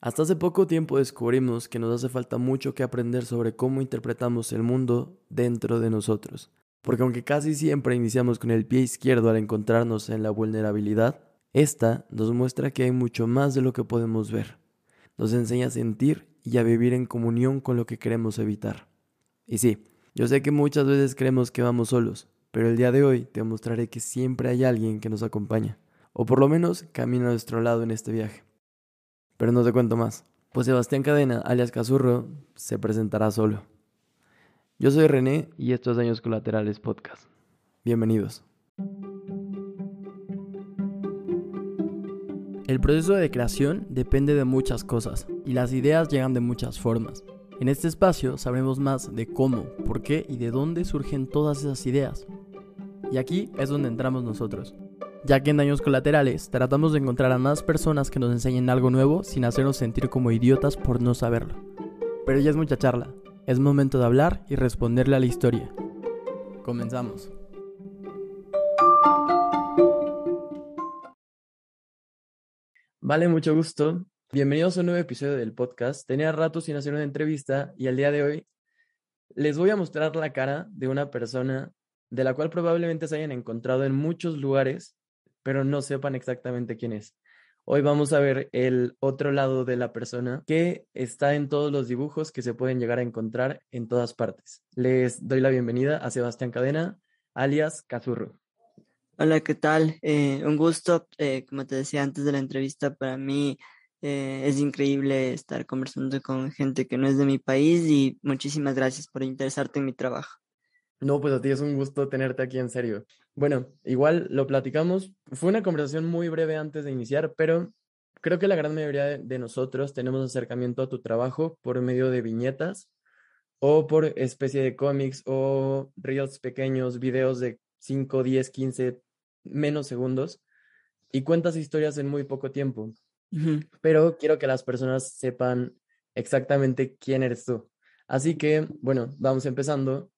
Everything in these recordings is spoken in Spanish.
Hasta hace poco tiempo descubrimos que nos hace falta mucho que aprender sobre cómo interpretamos el mundo dentro de nosotros. Porque aunque casi siempre iniciamos con el pie izquierdo al encontrarnos en la vulnerabilidad, esta nos muestra que hay mucho más de lo que podemos ver. Nos enseña a sentir y a vivir en comunión con lo que queremos evitar. Y sí, yo sé que muchas veces creemos que vamos solos, pero el día de hoy te mostraré que siempre hay alguien que nos acompaña, o por lo menos camina a nuestro lado en este viaje. Pero no te cuento más, pues Sebastián Cadena, alias Cazurro, se presentará solo. Yo soy René y esto es Daños Colaterales Podcast. Bienvenidos. El proceso de creación depende de muchas cosas y las ideas llegan de muchas formas. En este espacio sabremos más de cómo, por qué y de dónde surgen todas esas ideas. Y aquí es donde entramos nosotros ya que en daños colaterales tratamos de encontrar a más personas que nos enseñen algo nuevo sin hacernos sentir como idiotas por no saberlo. Pero ya es mucha charla, es momento de hablar y responderle a la historia. Comenzamos. Vale, mucho gusto. Bienvenidos a un nuevo episodio del podcast. Tenía rato sin hacer una entrevista y al día de hoy les voy a mostrar la cara de una persona de la cual probablemente se hayan encontrado en muchos lugares pero no sepan exactamente quién es. Hoy vamos a ver el otro lado de la persona que está en todos los dibujos que se pueden llegar a encontrar en todas partes. Les doy la bienvenida a Sebastián Cadena, alias Cazurro. Hola, ¿qué tal? Eh, un gusto. Eh, como te decía antes de la entrevista, para mí eh, es increíble estar conversando con gente que no es de mi país y muchísimas gracias por interesarte en mi trabajo. No, pues a ti es un gusto tenerte aquí en serio. Bueno, igual lo platicamos. Fue una conversación muy breve antes de iniciar, pero creo que la gran mayoría de, nosotros tenemos acercamiento a tu trabajo por medio de viñetas o por especie de cómics o reels pequeños, videos de 5, 10, 15, menos segundos y cuentas historias en muy poco tiempo. Pero quiero que las personas sepan exactamente quién eres tú. Así que, bueno, vamos empezando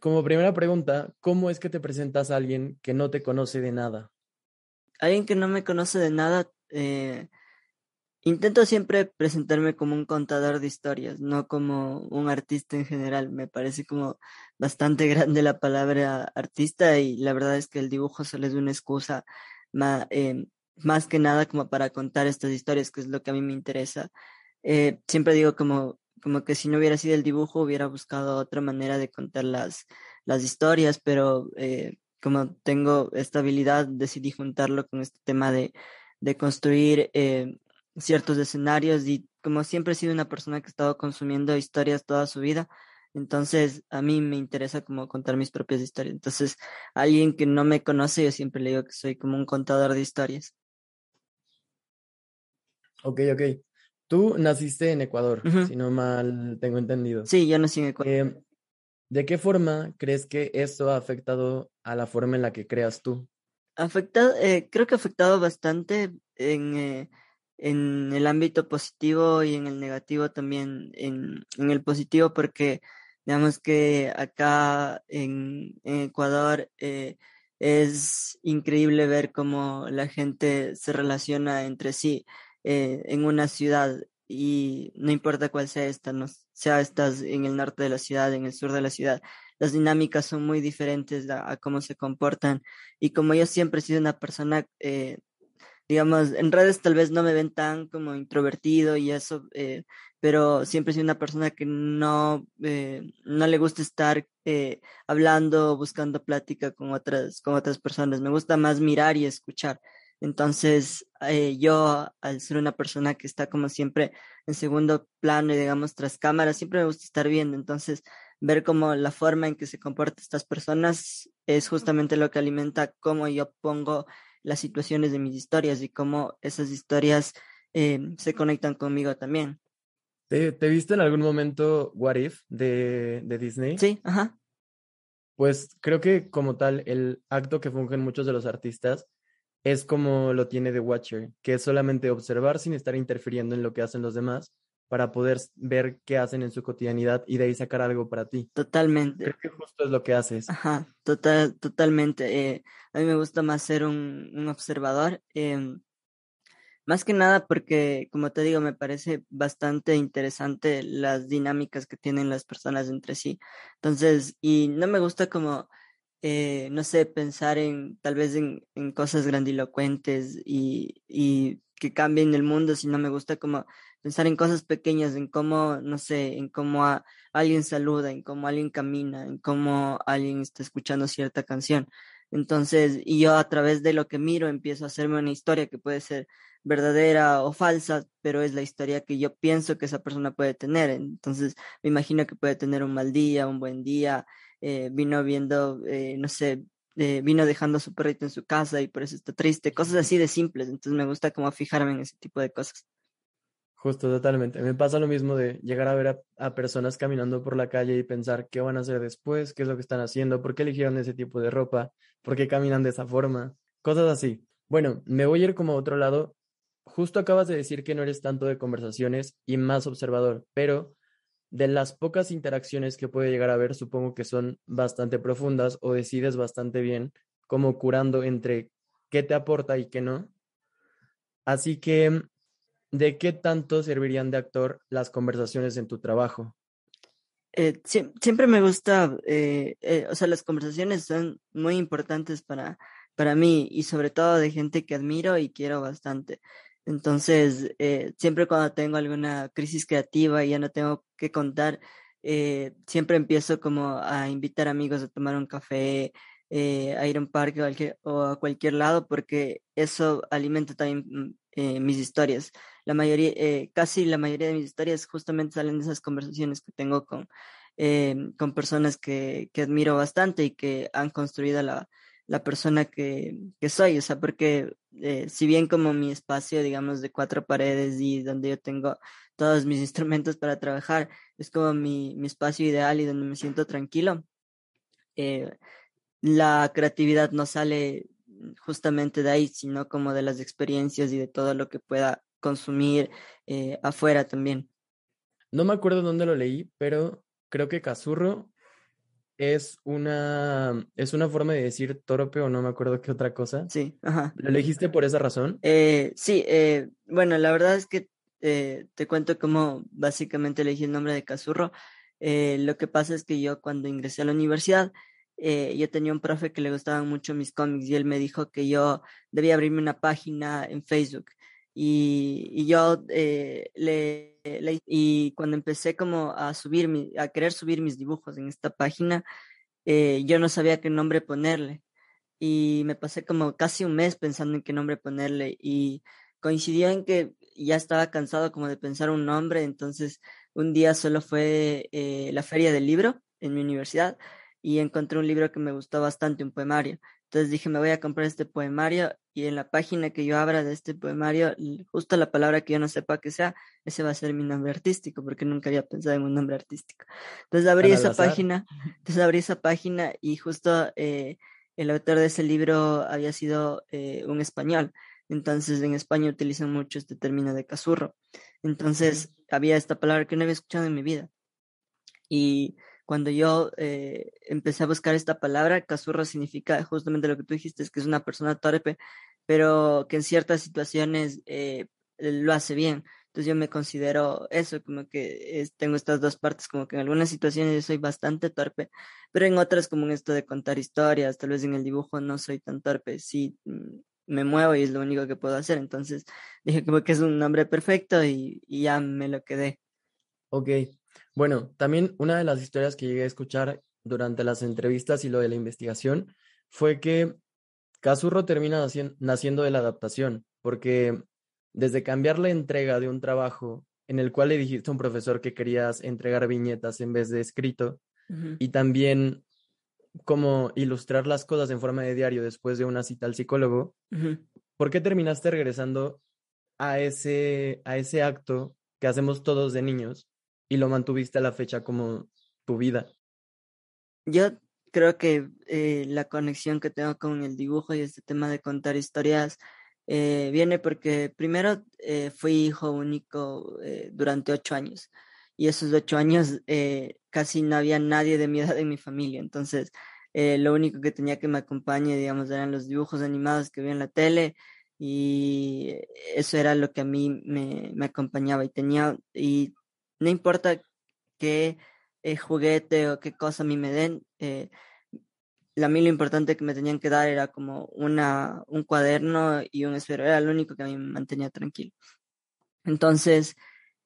como primera pregunta, ¿cómo es que te presentas a alguien que no te conoce de nada? Alguien que no me conoce de nada, eh, intento siempre presentarme como un contador de historias, no como un artista en general. Me parece como bastante grande la palabra artista y la verdad es que el dibujo solo es una excusa más, eh, más que nada como para contar estas historias, que es lo que a mí me interesa. Eh, siempre digo como como que si no hubiera sido el dibujo hubiera buscado otra manera de contar las, las historias, pero eh, como tengo esta habilidad decidí juntarlo con este tema de, de construir eh, ciertos escenarios y como siempre he sido una persona que ha estado consumiendo historias toda su vida, entonces a mí me interesa como contar mis propias historias. Entonces, alguien que no me conoce, yo siempre le digo que soy como un contador de historias. Ok, ok. Tú naciste en Ecuador, si no mal tengo entendido. Sí, yo nací en Ecuador. Em, ¿De qué forma crees que esto ha afectado a la forma en la que creas tú? Afectado, eh, creo que ha afectado bastante en, eh, en el ámbito positivo y en el negativo también. En, en el positivo porque digamos que acá en, Ecuador eh, es increíble ver cómo la gente se relaciona entre sí. Eh, en una ciudad y no importa cuál sea esta, no sea estás en el norte de la ciudad, en el sur de la ciudad, las dinámicas son muy diferentes a, cómo se comportan. Y como yo siempre he sido una persona, eh, digamos, en redes tal vez no me ven tan como introvertido y eso, eh, pero siempre he sido una persona que no, no le gusta estar hablando, buscando plática con otras, con otras personas, me gusta más mirar y escuchar. Entonces, eh, yo, al ser una persona que está como siempre en segundo plano y digamos tras cámara, siempre me gusta estar viendo. Entonces, ver cómo la forma en que se comportan estas personas es justamente lo que alimenta cómo yo pongo las situaciones de mis historias y cómo esas historias eh, se conectan conmigo también. ¿Te, viste en algún momento What If de, de Disney? Sí, ajá. Pues creo que como tal, el acto que fungen muchos de los artistas es como lo tiene The Watcher, que es solamente observar sin estar interfiriendo en lo que hacen los demás para poder ver qué hacen en su cotidianidad y de ahí sacar algo para ti. Totalmente. Creo que justo es lo que haces. Ajá, total, totalmente. Eh, a mí me gusta más ser un, un observador. Em, Más que nada porque, como te digo, me parece bastante interesante las dinámicas que tienen las personas entre sí. Entonces, y no me gusta como, eh, no sé, pensar en tal vez en, en cosas grandilocuentes y, y que cambien el mundo, sino me gusta como pensar en cosas pequeñas, en cómo, no sé, en cómo alguien saluda, en cómo alguien camina, en cómo alguien está escuchando cierta canción. Entonces, y yo a través de lo que miro empiezo a hacerme una historia que puede ser verdadera o falsa, pero es la historia que yo pienso que esa persona puede tener. Entonces, me imagino que puede tener un mal día, un buen día, eh, vino viendo, eh, no sé, eh, vino dejando a su perrito en su casa y por eso está triste, cosas así de simples. Entonces, me gusta como fijarme en ese tipo de cosas. Justo, totalmente. Me pasa lo mismo de llegar a ver a, personas caminando por la calle y pensar qué van a hacer después, qué es lo que están haciendo, por qué eligieron ese tipo de ropa, por qué caminan de esa forma, cosas así. Bueno, me voy a ir como a otro lado. Justo acabas de decir que no eres tanto de conversaciones y más observador, pero de las pocas interacciones que puede llegar a ver, supongo que son bastante profundas o decides bastante bien, como curando entre qué te aporta y qué no. Así que ¿De qué tanto servirían de actor las conversaciones en tu trabajo? Eh, siempre me gusta, eh, eh, o sea, las conversaciones son muy importantes para, para mí y sobre todo de gente que admiro y quiero bastante. Entonces, siempre cuando tengo alguna crisis creativa y ya no tengo que contar, siempre empiezo como a invitar amigos a tomar un café, a ir a un parque o a cualquier lado, porque eso alimenta también mm, mis historias. La mayoría, eh, casi la mayoría de mis historias justamente salen de esas conversaciones que tengo con, em, con personas que, que, admiro bastante y que han construido la, la persona que, que, soy, o sea, porque eh, si bien como mi espacio, digamos, de cuatro paredes y donde yo tengo todos mis instrumentos para trabajar, es como mi, mi espacio ideal y donde me siento tranquilo, eh, la creatividad no sale justamente de ahí, sino como de las experiencias y de todo lo que pueda consumir eh, afuera también. No me acuerdo dónde lo leí, pero creo que Cazurro es una, es una forma de decir torpe o no me acuerdo qué otra cosa. Sí, ajá. ¿Lo elegiste por esa razón? Eh, sí, eh, bueno, la verdad es que te cuento cómo básicamente elegí el nombre de Cazurro. lo que pasa es que yo cuando ingresé a la universidad, yo tenía un profe que le gustaban mucho mis cómics y él me dijo que yo debía abrirme una página en Facebook y, yo eh, le, y cuando empecé como a subir a querer subir mis dibujos en esta página eh, yo no sabía qué nombre ponerle y me pasé como casi un mes pensando en qué nombre ponerle y coincidió en que ya estaba cansado como de pensar un nombre entonces un día solo fue eh, la feria del libro en mi universidad y encontré un libro que me gustó bastante un poemario entonces dije, me voy a comprar este poemario y en la página que yo abra de este poemario, justo la palabra que yo no sepa que sea, ese va a ser mi nombre artístico, porque nunca había pensado en un nombre artístico. Entonces abrí esa página, entonces abrí esa página y justo eh, el autor de ese libro había sido eh, un español. Entonces en España utilizan mucho este término de casurro. Entonces había esta palabra que no había escuchado en mi vida. Y cuando yo eh, empecé a buscar esta palabra, casurro significa justamente lo que tú dijiste, es que es una persona torpe, pero que en ciertas situaciones eh, lo hace bien. Entonces yo me considero eso, como que tengo estas dos partes, como que en algunas situaciones yo soy bastante torpe, pero en otras como en esto de contar historias, tal vez en el dibujo no soy tan torpe, sí mm, me muevo y es lo único que puedo hacer. Entonces dije como que es un nombre perfecto y, y ya me lo quedé. Ok, bueno, también una de las historias que llegué a escuchar durante las entrevistas y lo de la investigación fue que Cazurro termina naciendo de la adaptación, porque desde cambiar la entrega de un trabajo en el cual le dijiste a un profesor que querías entregar viñetas en vez de escrito, y también como ilustrar las cosas en forma de diario después de una cita al psicólogo, ¿por qué terminaste regresando a ese, a ese acto que hacemos todos de niños y lo mantuviste a la fecha como tu vida? Yo creo que eh, la conexión que tengo con el dibujo y este tema de contar historias eh, viene porque primero eh, fui hijo único durante ocho años y esos ocho años casi no había nadie de mi edad en mi familia, entonces lo único que tenía que me acompañe, digamos, eran los dibujos animados que vi en la tele y eso era lo que a mí me, me acompañaba y tenía, y no importa qué eh, juguete o qué cosa a mí me den, eh, a mí lo importante que me tenían que dar era como una, un cuaderno y un esfero, era lo único que a mí me mantenía tranquilo. Entonces,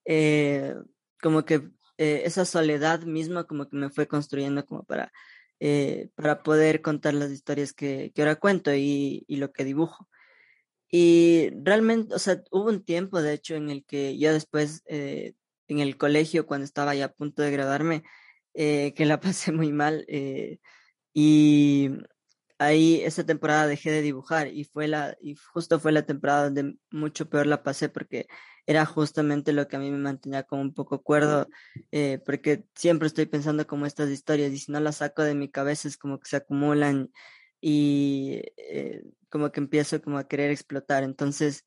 eh, como que eh, esa soledad misma como que me fue construyendo como para, eh, para poder contar las historias que, que ahora cuento y, y, lo que dibujo. Y realmente, o sea, hubo un tiempo, de hecho, en el que yo después, en el colegio, cuando estaba ya a punto de graduarme, eh, que la pasé muy mal. Eh, y ahí esa temporada dejé de dibujar y fue la, y justo fue la temporada donde mucho peor la pasé porque era justamente lo que a mí me mantenía como un poco cuerdo, eh, porque siempre estoy pensando como estas historias y si no las saco de mi cabeza es como que se acumulan y eh, como que empiezo como a querer explotar. Entonces,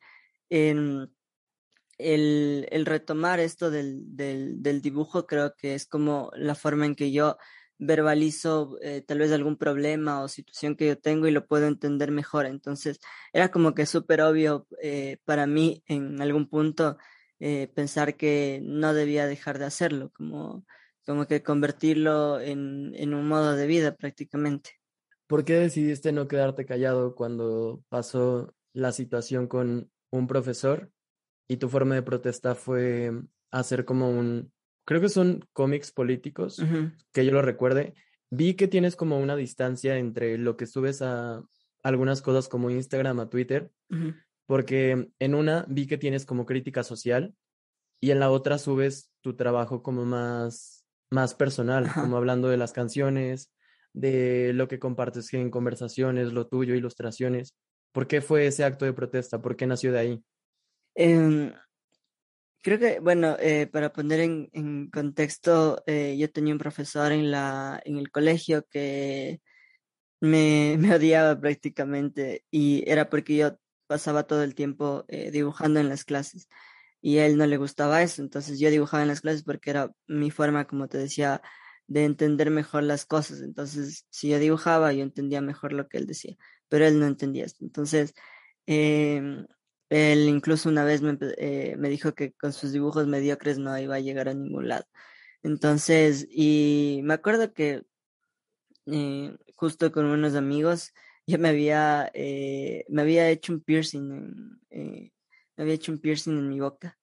el, el, retomar esto del, del, del dibujo creo que es como la forma en que yo verbalizo eh, tal vez algún problema o situación que yo tengo y lo puedo entender mejor. Entonces, era como que súper obvio eh, para mí en algún punto eh, pensar que no debía dejar de hacerlo, como, como que convertirlo en, en un modo de vida prácticamente. ¿Por qué decidiste no quedarte callado cuando pasó la situación con un profesor y tu forma de protesta fue hacer como un creo que son cómics políticos, que yo lo recuerde. Vi que tienes como una distancia entre lo que subes a algunas cosas como Instagram, a Twitter, porque en una vi que tienes como crítica social y en la otra subes tu trabajo como más, más personal, como hablando de las canciones, de lo que compartes en conversaciones, lo tuyo, ilustraciones. ¿Por qué fue ese acto de protesta? ¿Por qué nació de ahí? Eh, Creo que, bueno, eh, para poner en, contexto, eh, yo tenía un profesor en, la, en el colegio que me, me odiaba prácticamente y era porque yo pasaba todo el tiempo eh, dibujando en las clases y él no le gustaba eso, entonces yo dibujaba en las clases porque era mi forma, como te decía, de entender mejor las cosas, entonces si yo dibujaba yo entendía mejor lo que él decía, pero él no entendía esto, entonces eh, él incluso una vez me, eh, me, dijo que con sus dibujos mediocres no iba a llegar a ningún lado. Entonces, y me acuerdo que eh, justo con unos amigos, yo me había, eh, me había hecho un piercing, en, me había hecho un piercing en mi boca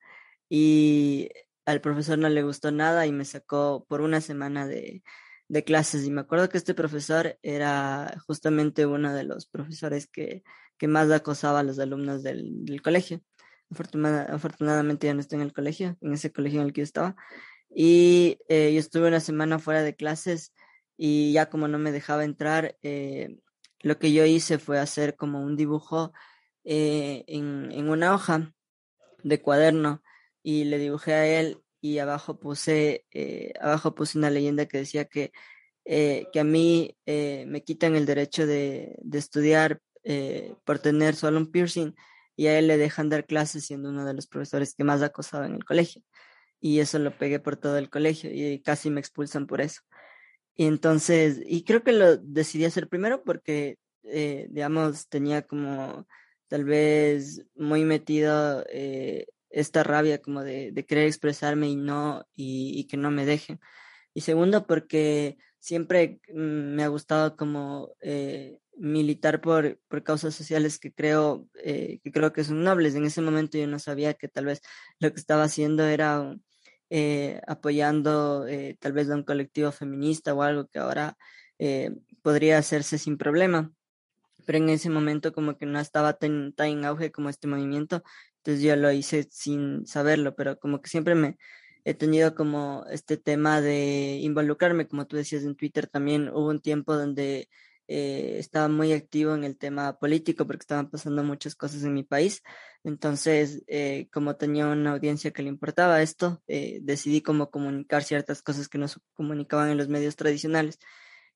y al profesor no le gustó nada y me sacó por una semana de, de clases. Y me acuerdo que este profesor era justamente uno de los profesores que que más acosaba a los alumnos del, del colegio. afortunadamente ya no estoy en el colegio, en ese colegio en el que yo estaba. Y eh, yo estuve una semana fuera de clases y ya como no me dejaba entrar, eh, lo que yo hice fue hacer como un dibujo eh, en, en, una hoja de cuaderno y le dibujé a él y abajo puse, abajo puse una leyenda que decía que, que a mí me quitan el derecho de, de estudiar eh, por tener solo un piercing y a él le dejan dar clases siendo uno de los profesores que más acosaba en el colegio. Y eso lo pegué por todo el colegio y casi me expulsan por eso. Y entonces, y creo que lo decidí hacer primero porque, eh, digamos, tenía como tal vez muy metido eh, esta rabia como de, de, querer expresarme y no, y, y, que no me dejen. Y segundo, porque siempre mm, me ha gustado como eh, militar por, por causas sociales que creo, eh, que creo que son nobles. En ese momento yo no sabía que tal vez lo que estaba haciendo era eh, apoyando tal vez a un colectivo feminista o algo que ahora podría hacerse sin problema. Pero en ese momento como que no estaba tan, tan en auge como este movimiento, entonces yo lo hice sin saberlo, pero como que siempre me he tenido como este tema de involucrarme, como tú decías en Twitter también hubo un tiempo donde eh, estaba muy activo en el tema político porque estaban pasando muchas cosas en mi país. Entonces, eh, como tenía una audiencia que le importaba esto, eh, decidí como comunicar ciertas cosas que no se comunicaban en los medios tradicionales.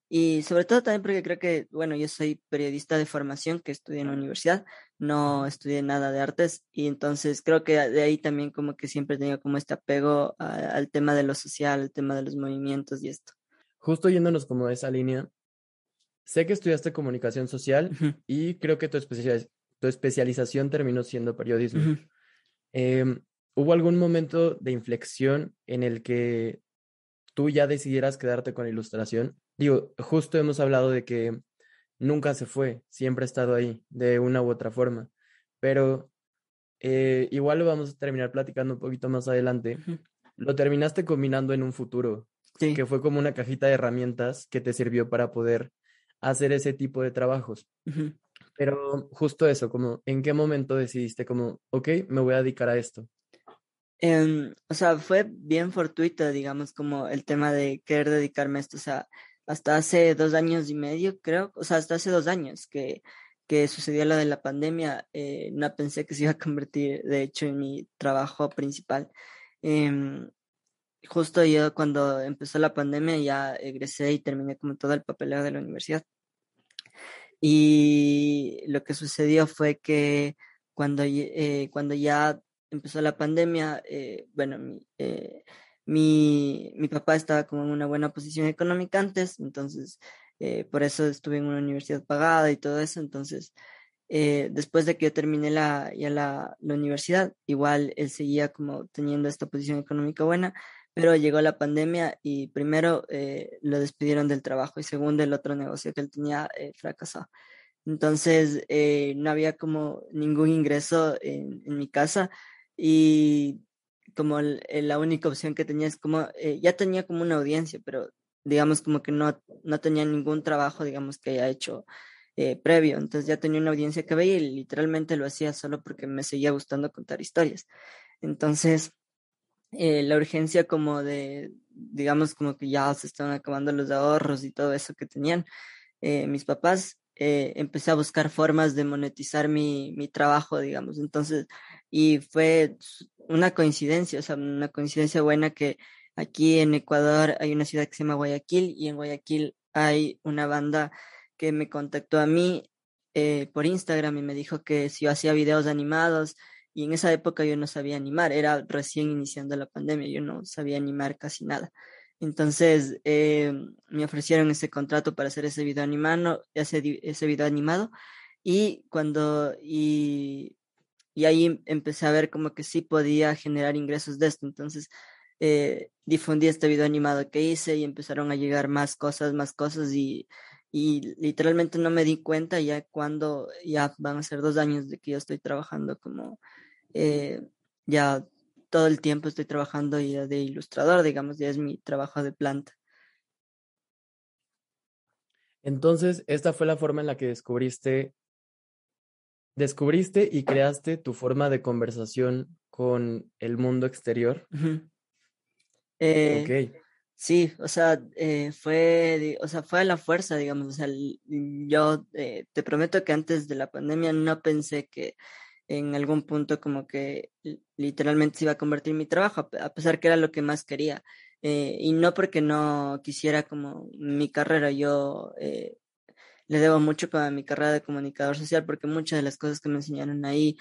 Y sobre todo también porque creo que, bueno, yo soy periodista de formación que estudié en la universidad, no estudié nada de artes y entonces creo que de ahí también como que siempre he tenido como este apego a, al tema de lo social, al tema de los movimientos y esto. Justo yéndonos como de esa línea, Sé que estudiaste comunicación social y creo que tu, especializ tu especialización terminó siendo periodismo. Em, ¿Hubo algún momento de inflexión en el que tú ya decidieras quedarte con ilustración? Digo, justo hemos hablado de que nunca se fue, siempre ha estado ahí, de una u otra forma, pero eh, igual lo vamos a terminar platicando un poquito más adelante. Lo terminaste combinando en un futuro, que fue como una cajita de herramientas que te sirvió para poder hacer ese tipo de trabajos. Pero justo eso, como en qué momento decidiste como, ok, me voy a dedicar a esto. Em, o sea, fue bien fortuito, digamos, como el tema de querer dedicarme a esto. O sea, hasta hace dos años y medio, creo, o sea, hasta hace dos años que, que sucedió lo de la pandemia, eh, no pensé que se iba a convertir, de hecho, en mi trabajo principal. Em, justo yo cuando empezó la pandemia ya egresé y terminé como todo el papeleo de la universidad. Y lo que sucedió fue que cuando, eh, cuando ya empezó la pandemia, eh, bueno, eh, mi, mi, papá estaba como en una buena posición económica antes, entonces por eso estuve en una universidad pagada y todo eso, entonces después de que yo terminé la, ya la, la universidad, igual él seguía como teniendo esta posición económica buena, pero llegó la pandemia y primero eh, lo despidieron del trabajo y segundo el otro negocio que él tenía eh, fracasó. Entonces eh, no había como ningún ingreso en, en mi casa y como la única opción que tenía es como, ya tenía como una audiencia, pero digamos como que no, no tenía ningún trabajo, digamos, que haya hecho previo. Entonces ya tenía una audiencia que veía y literalmente lo hacía solo porque me seguía gustando contar historias. Entonces eh, la urgencia como de, digamos, como que ya se estaban acabando los ahorros y todo eso que tenían eh, mis papás, eh, empecé a buscar formas de monetizar mi, mi trabajo, digamos. Entonces, y fue una coincidencia, o sea, una coincidencia buena que aquí en Ecuador hay una ciudad que se llama Guayaquil y en Guayaquil hay una banda que me contactó a mí por Instagram y me dijo que si yo hacía videos animados, y en esa época yo no sabía animar, era recién iniciando la pandemia, yo no sabía animar casi nada. Entonces eh, me ofrecieron ese contrato para hacer ese video animado, ese, ese video animado y cuando y, y, ahí empecé a ver como que sí podía generar ingresos de esto. Entonces eh, difundí este video animado que hice y empezaron a llegar más cosas, más cosas y, y literalmente no me di cuenta ya cuando ya van a ser dos años de que yo estoy trabajando como eh, ya todo el tiempo estoy trabajando ya de ilustrador, digamos, ya es mi trabajo de planta. Entonces, esta fue la forma en la que descubriste, descubriste y creaste tu forma de conversación con el mundo exterior. eh, Sí, o sea, eh, fue, o sea, fue a la fuerza, digamos, o sea, yo eh, te prometo que antes de la pandemia no pensé que en algún punto como que literalmente se iba a convertir en mi trabajo, a pesar que era lo que más quería. Eh, y no porque no quisiera como mi carrera, yo eh, le debo mucho a mi carrera de comunicador social porque muchas de las cosas que me enseñaron ahí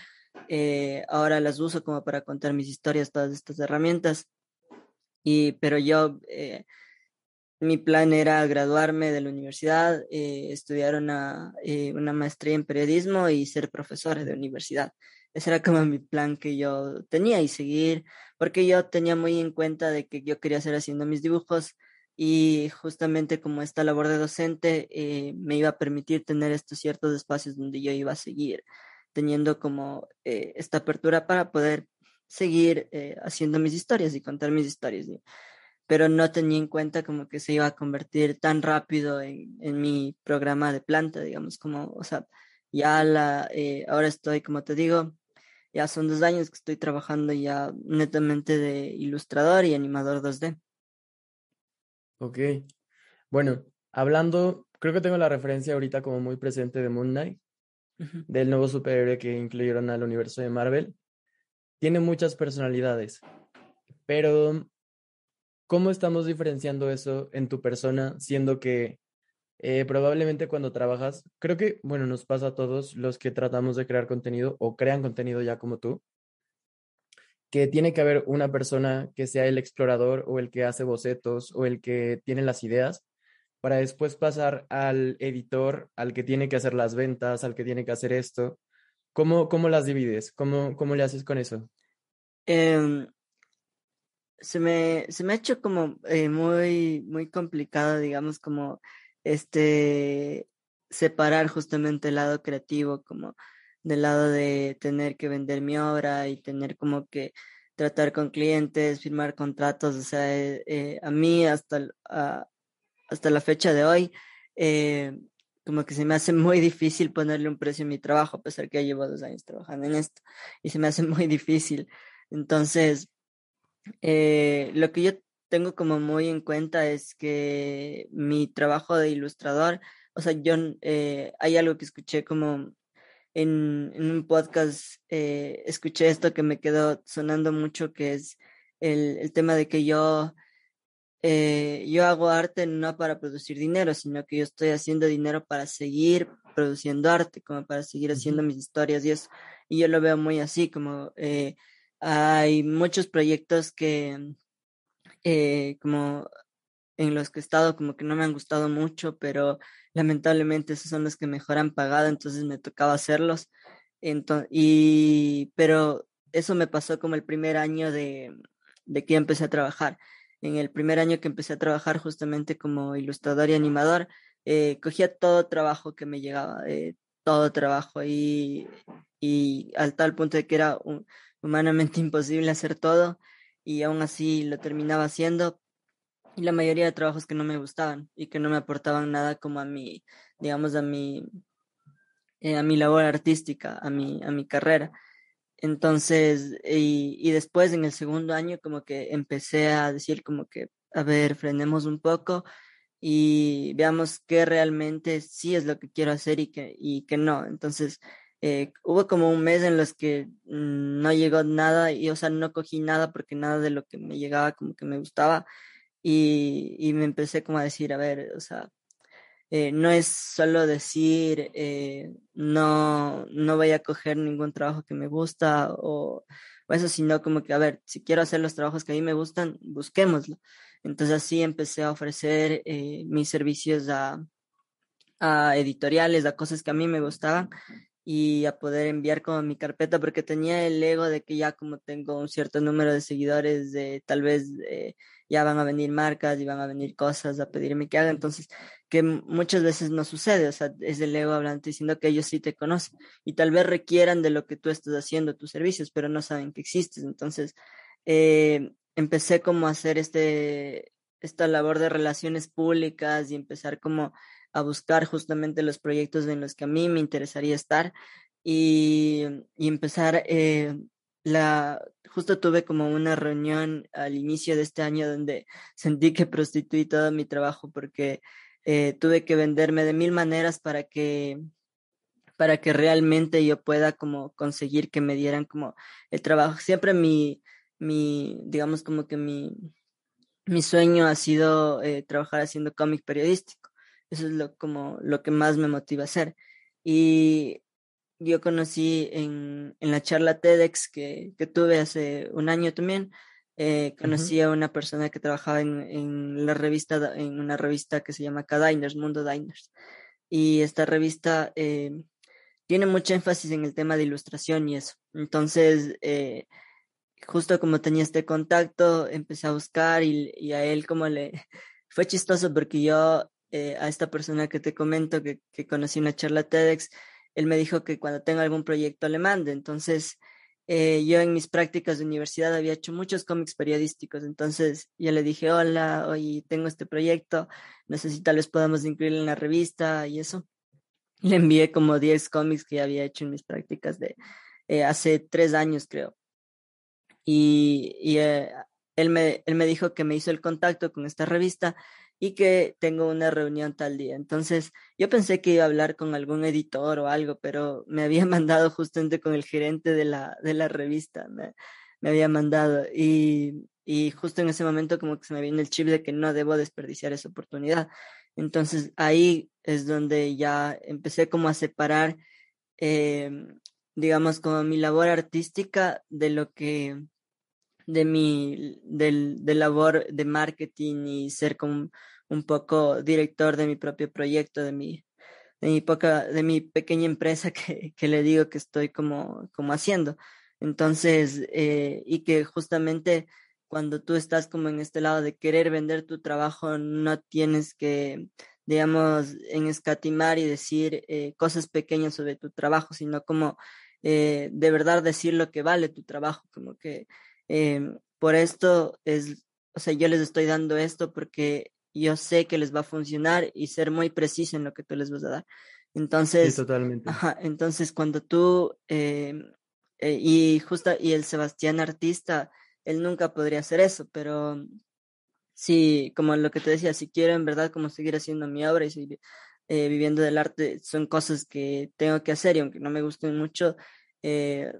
eh, ahora las uso como para contar mis historias, todas estas herramientas. Y, pero yo mi plan era graduarme de la universidad, eh, estudiar una, eh, una maestría en periodismo y ser profesora de universidad. Ese era como mi plan que yo tenía y seguir, porque yo tenía muy en cuenta de que yo quería hacer haciendo mis dibujos y justamente como esta labor de docente eh, me iba a permitir tener estos ciertos espacios donde yo iba a seguir teniendo como esta apertura para poder seguir haciendo mis historias y contar mis historias pero no tenía en cuenta como que se iba a convertir tan rápido en, en mi programa de planta, digamos, como, o sea, ya la, eh, ahora estoy, como te digo, ya son dos años que estoy trabajando ya netamente de ilustrador y animador 2D. Ok, bueno, hablando, creo que tengo la referencia ahorita como muy presente de Moon Knight, del nuevo superhéroe que incluyeron al universo de Marvel. Tiene muchas personalidades, pero ¿Cómo estamos diferenciando eso en tu persona, siendo que eh, probablemente cuando trabajas, creo que, bueno, nos pasa a todos los que tratamos de crear contenido o crean contenido ya como tú, que tiene que haber una persona que sea el explorador o el que hace bocetos o el que tiene las ideas para después pasar al editor, al que tiene que hacer las ventas, al que tiene que hacer esto. ¿Cómo, cómo las divides? ¿Cómo, cómo le haces con eso? Em, se me, se me ha hecho como eh, muy, muy complicado, digamos, como este separar justamente el lado creativo, como del lado de tener que vender mi obra y tener como que tratar con clientes, firmar contratos, o sea, eh, eh, a mí hasta, hasta la fecha de hoy, como que se me hace muy difícil ponerle un precio a mi trabajo, a pesar que llevo dos años trabajando en esto, y se me hace muy difícil. Entonces, eh, lo que yo tengo como muy en cuenta es que mi trabajo de ilustrador, o sea, yo eh, hay algo que escuché como en, un podcast, eh, escuché esto que me quedó sonando mucho, que es el, el tema de que yo, yo hago arte no para producir dinero, sino que yo estoy haciendo dinero para seguir produciendo arte, como para seguir haciendo mis historias y eso. Y yo lo veo muy así, como hay muchos proyectos que, eh, como en los que he estado, como que no me han gustado mucho, pero lamentablemente esos son los que mejor han pagado, entonces me tocaba hacerlos. Entonces, y, pero eso me pasó como el primer año de, de que empecé a trabajar. En el primer año que empecé a trabajar justamente como ilustrador y animador, eh, cogía todo trabajo que me llegaba, eh, todo trabajo y, y al tal punto de que era un, humanamente imposible hacer todo y aún así lo terminaba haciendo. Y la mayoría de trabajos que no me gustaban y que no me aportaban nada como a mi, digamos, a mi, eh, a mi labor artística, a mi, a mi carrera. Entonces, y, y después en el segundo año como que empecé a decir como que, a ver, frenemos un poco y veamos qué realmente sí es lo que quiero hacer y que, y que no. Entonces, eh, hubo como un mes en los que mm, no llegó nada y, o sea, no cogí nada porque nada de lo que me llegaba como que me gustaba y, y me empecé como a decir, a ver, o sea, eh, no es solo decir, eh, no, no voy a coger ningún trabajo que me gusta o, o, eso, sino como que, a ver, si quiero hacer los trabajos que a mí me gustan, busquémoslo. Entonces así empecé a ofrecer mis servicios a, a editoriales, a cosas que a mí me gustaban y a poder enviar como mi carpeta porque tenía el ego de que ya como tengo un cierto número de seguidores, de tal vez eh, ya van a venir marcas y van a venir cosas a pedirme que haga, entonces que muchas veces no sucede, o sea, es el ego hablando diciendo que ellos sí te conocen y tal vez requieran de lo que tú estás haciendo, tus servicios, pero no saben que existes, entonces eh, empecé como a hacer este, esta labor de relaciones públicas y empezar como a buscar justamente los proyectos en los que a mí me interesaría estar y, y empezar eh, la justo tuve como una reunión al inicio de este año donde sentí que prostituí todo mi trabajo porque eh, tuve que venderme de mil maneras para que para que realmente yo pueda como conseguir que me dieran como el trabajo. Siempre mi, mi digamos como que mi, mi sueño ha sido eh, trabajar haciendo cómic periodístico. Eso es lo, como lo que más me motiva a hacer. Y yo conocí en, en la charla TEDx que, que, tuve hace un año también, eh, conocí a una persona que trabajaba en, en, la revista, en una revista que se llama K-Diners, Mundo Diners. Y esta revista eh, tiene mucho énfasis en el tema de ilustración y eso. Entonces, eh, justo como tenía este contacto, empecé a buscar y, y a él como le... Fue chistoso porque yo eh, a esta persona que te comento que, que conocí en la charla TEDx, él me dijo que cuando tenga algún proyecto le mande. Entonces, eh, yo en mis prácticas de universidad había hecho muchos cómics periodísticos. Entonces, yo le dije, hola, hoy tengo este proyecto, no sé si tal podamos incluirlo en la revista y eso. Le envié como 10 cómics que ya había hecho en mis prácticas de eh, hace tres años, creo. Y, y él, me, él me dijo que me hizo el contacto con esta revista y que tengo una reunión tal día. Entonces, yo pensé que iba a hablar con algún editor o algo, pero me había mandado justamente con el gerente de la, de la revista, me, me había mandado y, y, justo en ese momento como que se me viene el chip de que no debo desperdiciar esa oportunidad. Entonces, ahí es donde ya empecé como a separar, eh, digamos, como mi labor artística de lo que de mi del, de labor de marketing y ser como un poco director de mi propio proyecto, de mi, de mi poca, de mi pequeña empresa que, que le digo que estoy como, como haciendo. Entonces, eh, y que justamente cuando tú estás como en este lado de querer vender tu trabajo, no tienes que, digamos, en escatimar y decir eh, cosas pequeñas sobre tu trabajo, sino como eh, de verdad decir lo que vale tu trabajo, como que em, por esto es, o sea, yo les estoy dando esto porque yo sé que les va a funcionar y ser muy preciso en lo que tú les vas a dar. Entonces, totalmente. Ajá, entonces cuando tú, em, eh, y justo, y el Sebastián artista, él nunca podría hacer eso, pero sí, como lo que te decía, si quiero en verdad como seguir haciendo mi obra y seguir eh, viviendo del arte, son cosas que tengo que hacer y aunque no me gusten mucho, eh,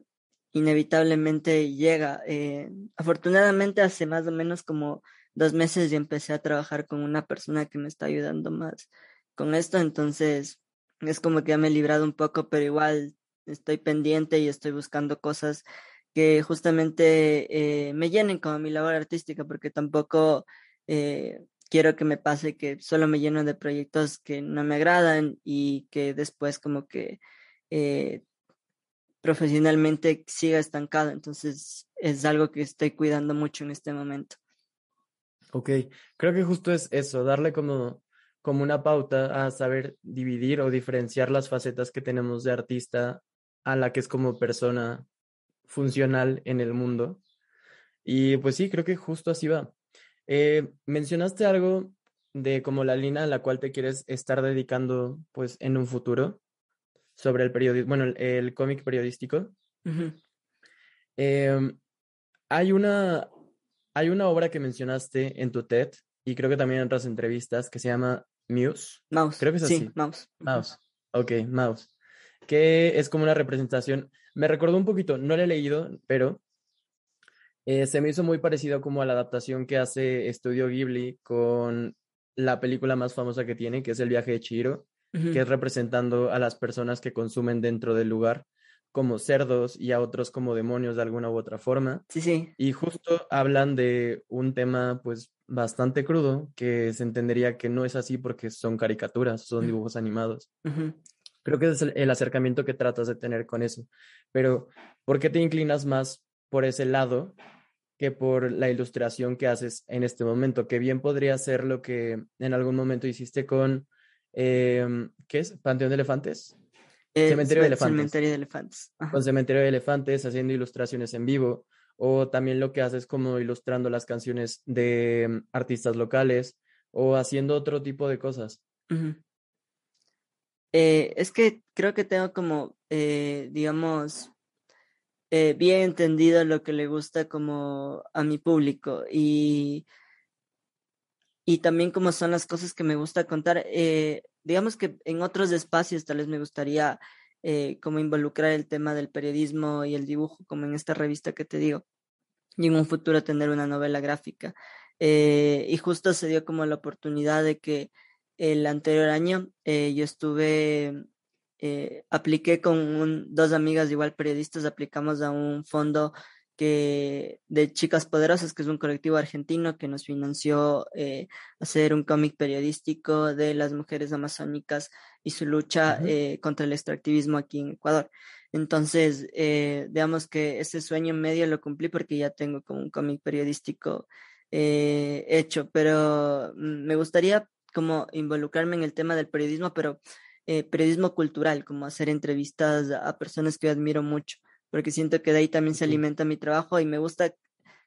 inevitablemente llega. Eh, afortunadamente hace más o menos como dos meses ya empecé a trabajar con una persona que me está ayudando más con esto, entonces es como que ya me he librado un poco, pero igual estoy pendiente y estoy buscando cosas que justamente eh, me llenen como mi labor artística, porque tampoco eh, quiero que me pase que solo me lleno de proyectos que no me agradan y que después como que profesionalmente siga estancado. Entonces es algo que estoy cuidando mucho en este momento. Ok, creo que justo es eso, darle como, como una pauta a saber dividir o diferenciar las facetas que tenemos de artista a la que es como persona funcional en el mundo. Y pues sí, creo que justo así va. Eh, mencionaste algo de como la línea a la cual te quieres estar dedicando pues en un futuro sobre el periodismo, bueno, el, cómic periodístico. Em, hay, una, hay una obra que mencionaste en tu TED y creo que también en otras entrevistas que se llama Muse. Mouse. Creo que es así. Sí, Mouse. Mouse. Ok, Mouse. Que es como una representación. Me recordó un poquito, no la he leído, pero eh, se me hizo muy parecido como a la adaptación que hace Estudio Ghibli con la película más famosa que tiene, que es El viaje de Chihiro, que es representando a las personas que consumen dentro del lugar como cerdos y a otros como demonios de alguna u otra forma. Sí, sí. Y justo hablan de un tema pues bastante crudo que se entendería que no es así porque son caricaturas, son dibujos animados. Creo que es el, acercamiento que tratas de tener con eso. Pero, ¿por qué te inclinas más por ese lado que por la ilustración que haces en este momento? Que bien podría ser lo que en algún momento hiciste con, em, ¿qué es? Panteón de Elefantes. Eh, cementerio de Elefantes. Cementerio de Elefantes. Con Cementerio de Elefantes, haciendo ilustraciones en vivo. O también lo que haces como ilustrando las canciones de em, artistas locales o haciendo otro tipo de cosas. Eh, es que creo que tengo como, eh, digamos, eh, bien entendido lo que le gusta como a mi público y, y también como son las cosas que me gusta contar. digamos que en otros espacios tal vez me gustaría como involucrar el tema del periodismo y el dibujo, como en esta revista que te digo, y en un futuro tener una novela gráfica. y justo se dio como la oportunidad de que el anterior año eh, yo estuve, eh, apliqué con dos amigas, igual periodistas, aplicamos a un fondo que de Chicas Poderosas, que es un colectivo argentino que nos financió eh, hacer un cómic periodístico de las mujeres amazónicas y su lucha contra el extractivismo aquí en Ecuador. Entonces, digamos que ese sueño en medio lo cumplí porque ya tengo como un cómic periodístico hecho, pero me gustaría como involucrarme en el tema del periodismo, pero eh, periodismo cultural, como hacer entrevistas a personas que yo admiro mucho, porque siento que de ahí también se alimenta mi trabajo y me gusta,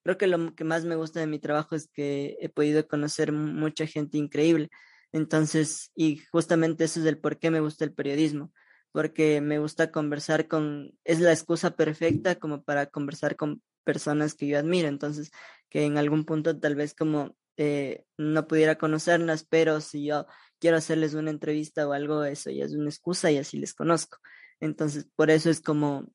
creo que lo que más me gusta de mi trabajo es que he podido conocer mucha gente increíble. Entonces, y justamente eso es el por qué me gusta el periodismo, porque me gusta conversar con, es la excusa perfecta como para conversar con personas que yo admiro, entonces que en algún punto tal vez como eh, no pudiera conocerlas, pero si yo quiero hacerles una entrevista o algo, eso ya es una excusa y así les conozco. Entonces, por eso es como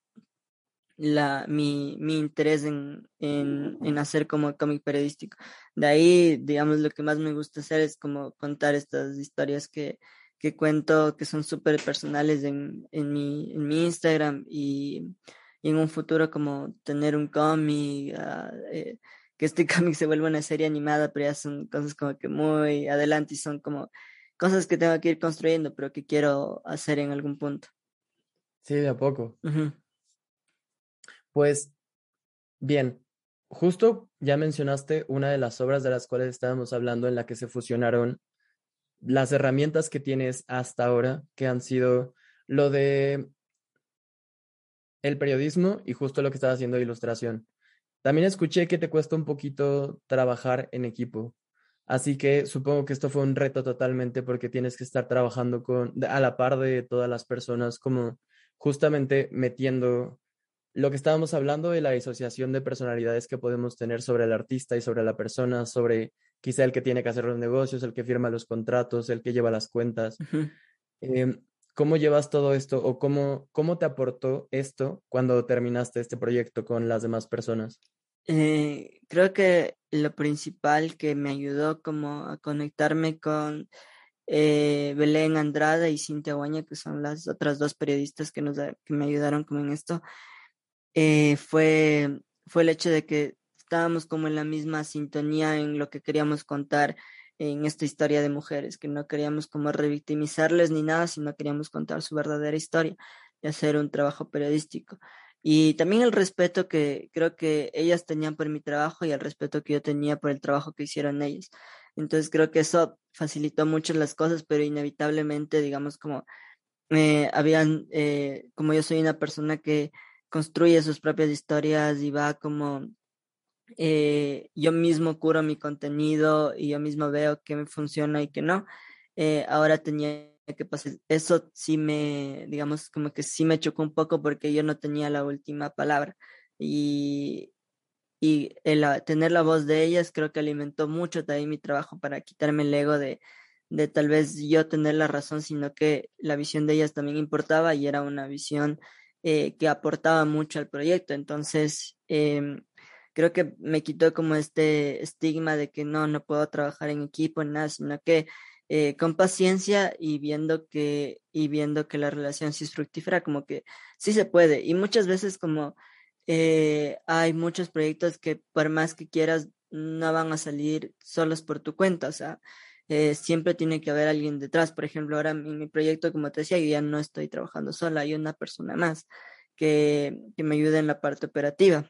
la, mi, mi interés en, en, en hacer como cómic periodístico. De ahí, digamos, lo que más me gusta hacer es como contar estas historias que, que cuento, que son súper personales en, en, mi, en mi Instagram y, y, en un futuro como tener un cómic. Uh, eh, que este cómic se vuelva una serie animada, pero ya son cosas como que muy adelante y son como cosas que tengo que ir construyendo, pero que quiero hacer en algún punto. Sí, de a poco. Pues, bien, justo ya mencionaste una de las obras de las cuales estábamos hablando en la que se fusionaron las herramientas que tienes hasta ahora, que han sido lo de el periodismo y justo lo que estás haciendo de ilustración. También escuché que te cuesta un poquito trabajar en equipo. Así que supongo que esto fue un reto totalmente porque tienes que estar trabajando con a la par de todas las personas, como justamente metiendo lo que estábamos hablando de la disociación de personalidades que podemos tener sobre el artista y sobre la persona, sobre quizá el que tiene que hacer los negocios, el que firma los contratos, el que lleva las cuentas. Em, ¿Cómo llevas todo esto o cómo, cómo te aportó esto cuando terminaste este proyecto con las demás personas? Eh, creo que lo principal que me ayudó como a conectarme con eh, Belén Andrada y Cintia Guaña, que son las otras dos periodistas que, nos, que me ayudaron como en esto, eh, fue, fue el hecho de que estábamos como en la misma sintonía en lo que queríamos contar en esta historia de mujeres, que no queríamos como revictimizarles ni nada, sino queríamos contar su verdadera historia y hacer un trabajo periodístico. Y también el respeto que creo que ellas tenían por mi trabajo y el respeto que yo tenía por el trabajo que hicieron ellas. Entonces creo que eso facilitó mucho las cosas, pero inevitablemente, digamos, como eh, habían, eh, como yo soy una persona que construye sus propias historias y va como eh, yo mismo curo mi contenido y yo mismo veo qué me funciona y qué no. Eh, ahora tenía que pasar. Eso sí me, digamos, como que sí me chocó un poco porque yo no tenía la última palabra. Y, y el tener la voz de ellas creo que alimentó mucho también mi trabajo para quitarme el ego de, de tal vez yo tener la razón, sino que la visión de ellas también importaba y era una visión eh, que aportaba mucho al proyecto. Entonces, em, creo que me quitó como este estigma de que no, no puedo trabajar en equipo, nada, sino que eh, con paciencia y viendo que, y viendo que la relación sí es fructífera, como que sí se puede. Y muchas veces como eh, hay muchos proyectos que por más que quieras, no van a salir solos por tu cuenta, o sea, eh, siempre tiene que haber alguien detrás. Por ejemplo, ahora en mi proyecto, como te decía, yo ya no estoy trabajando sola, hay una persona más que, que me ayuda en la parte operativa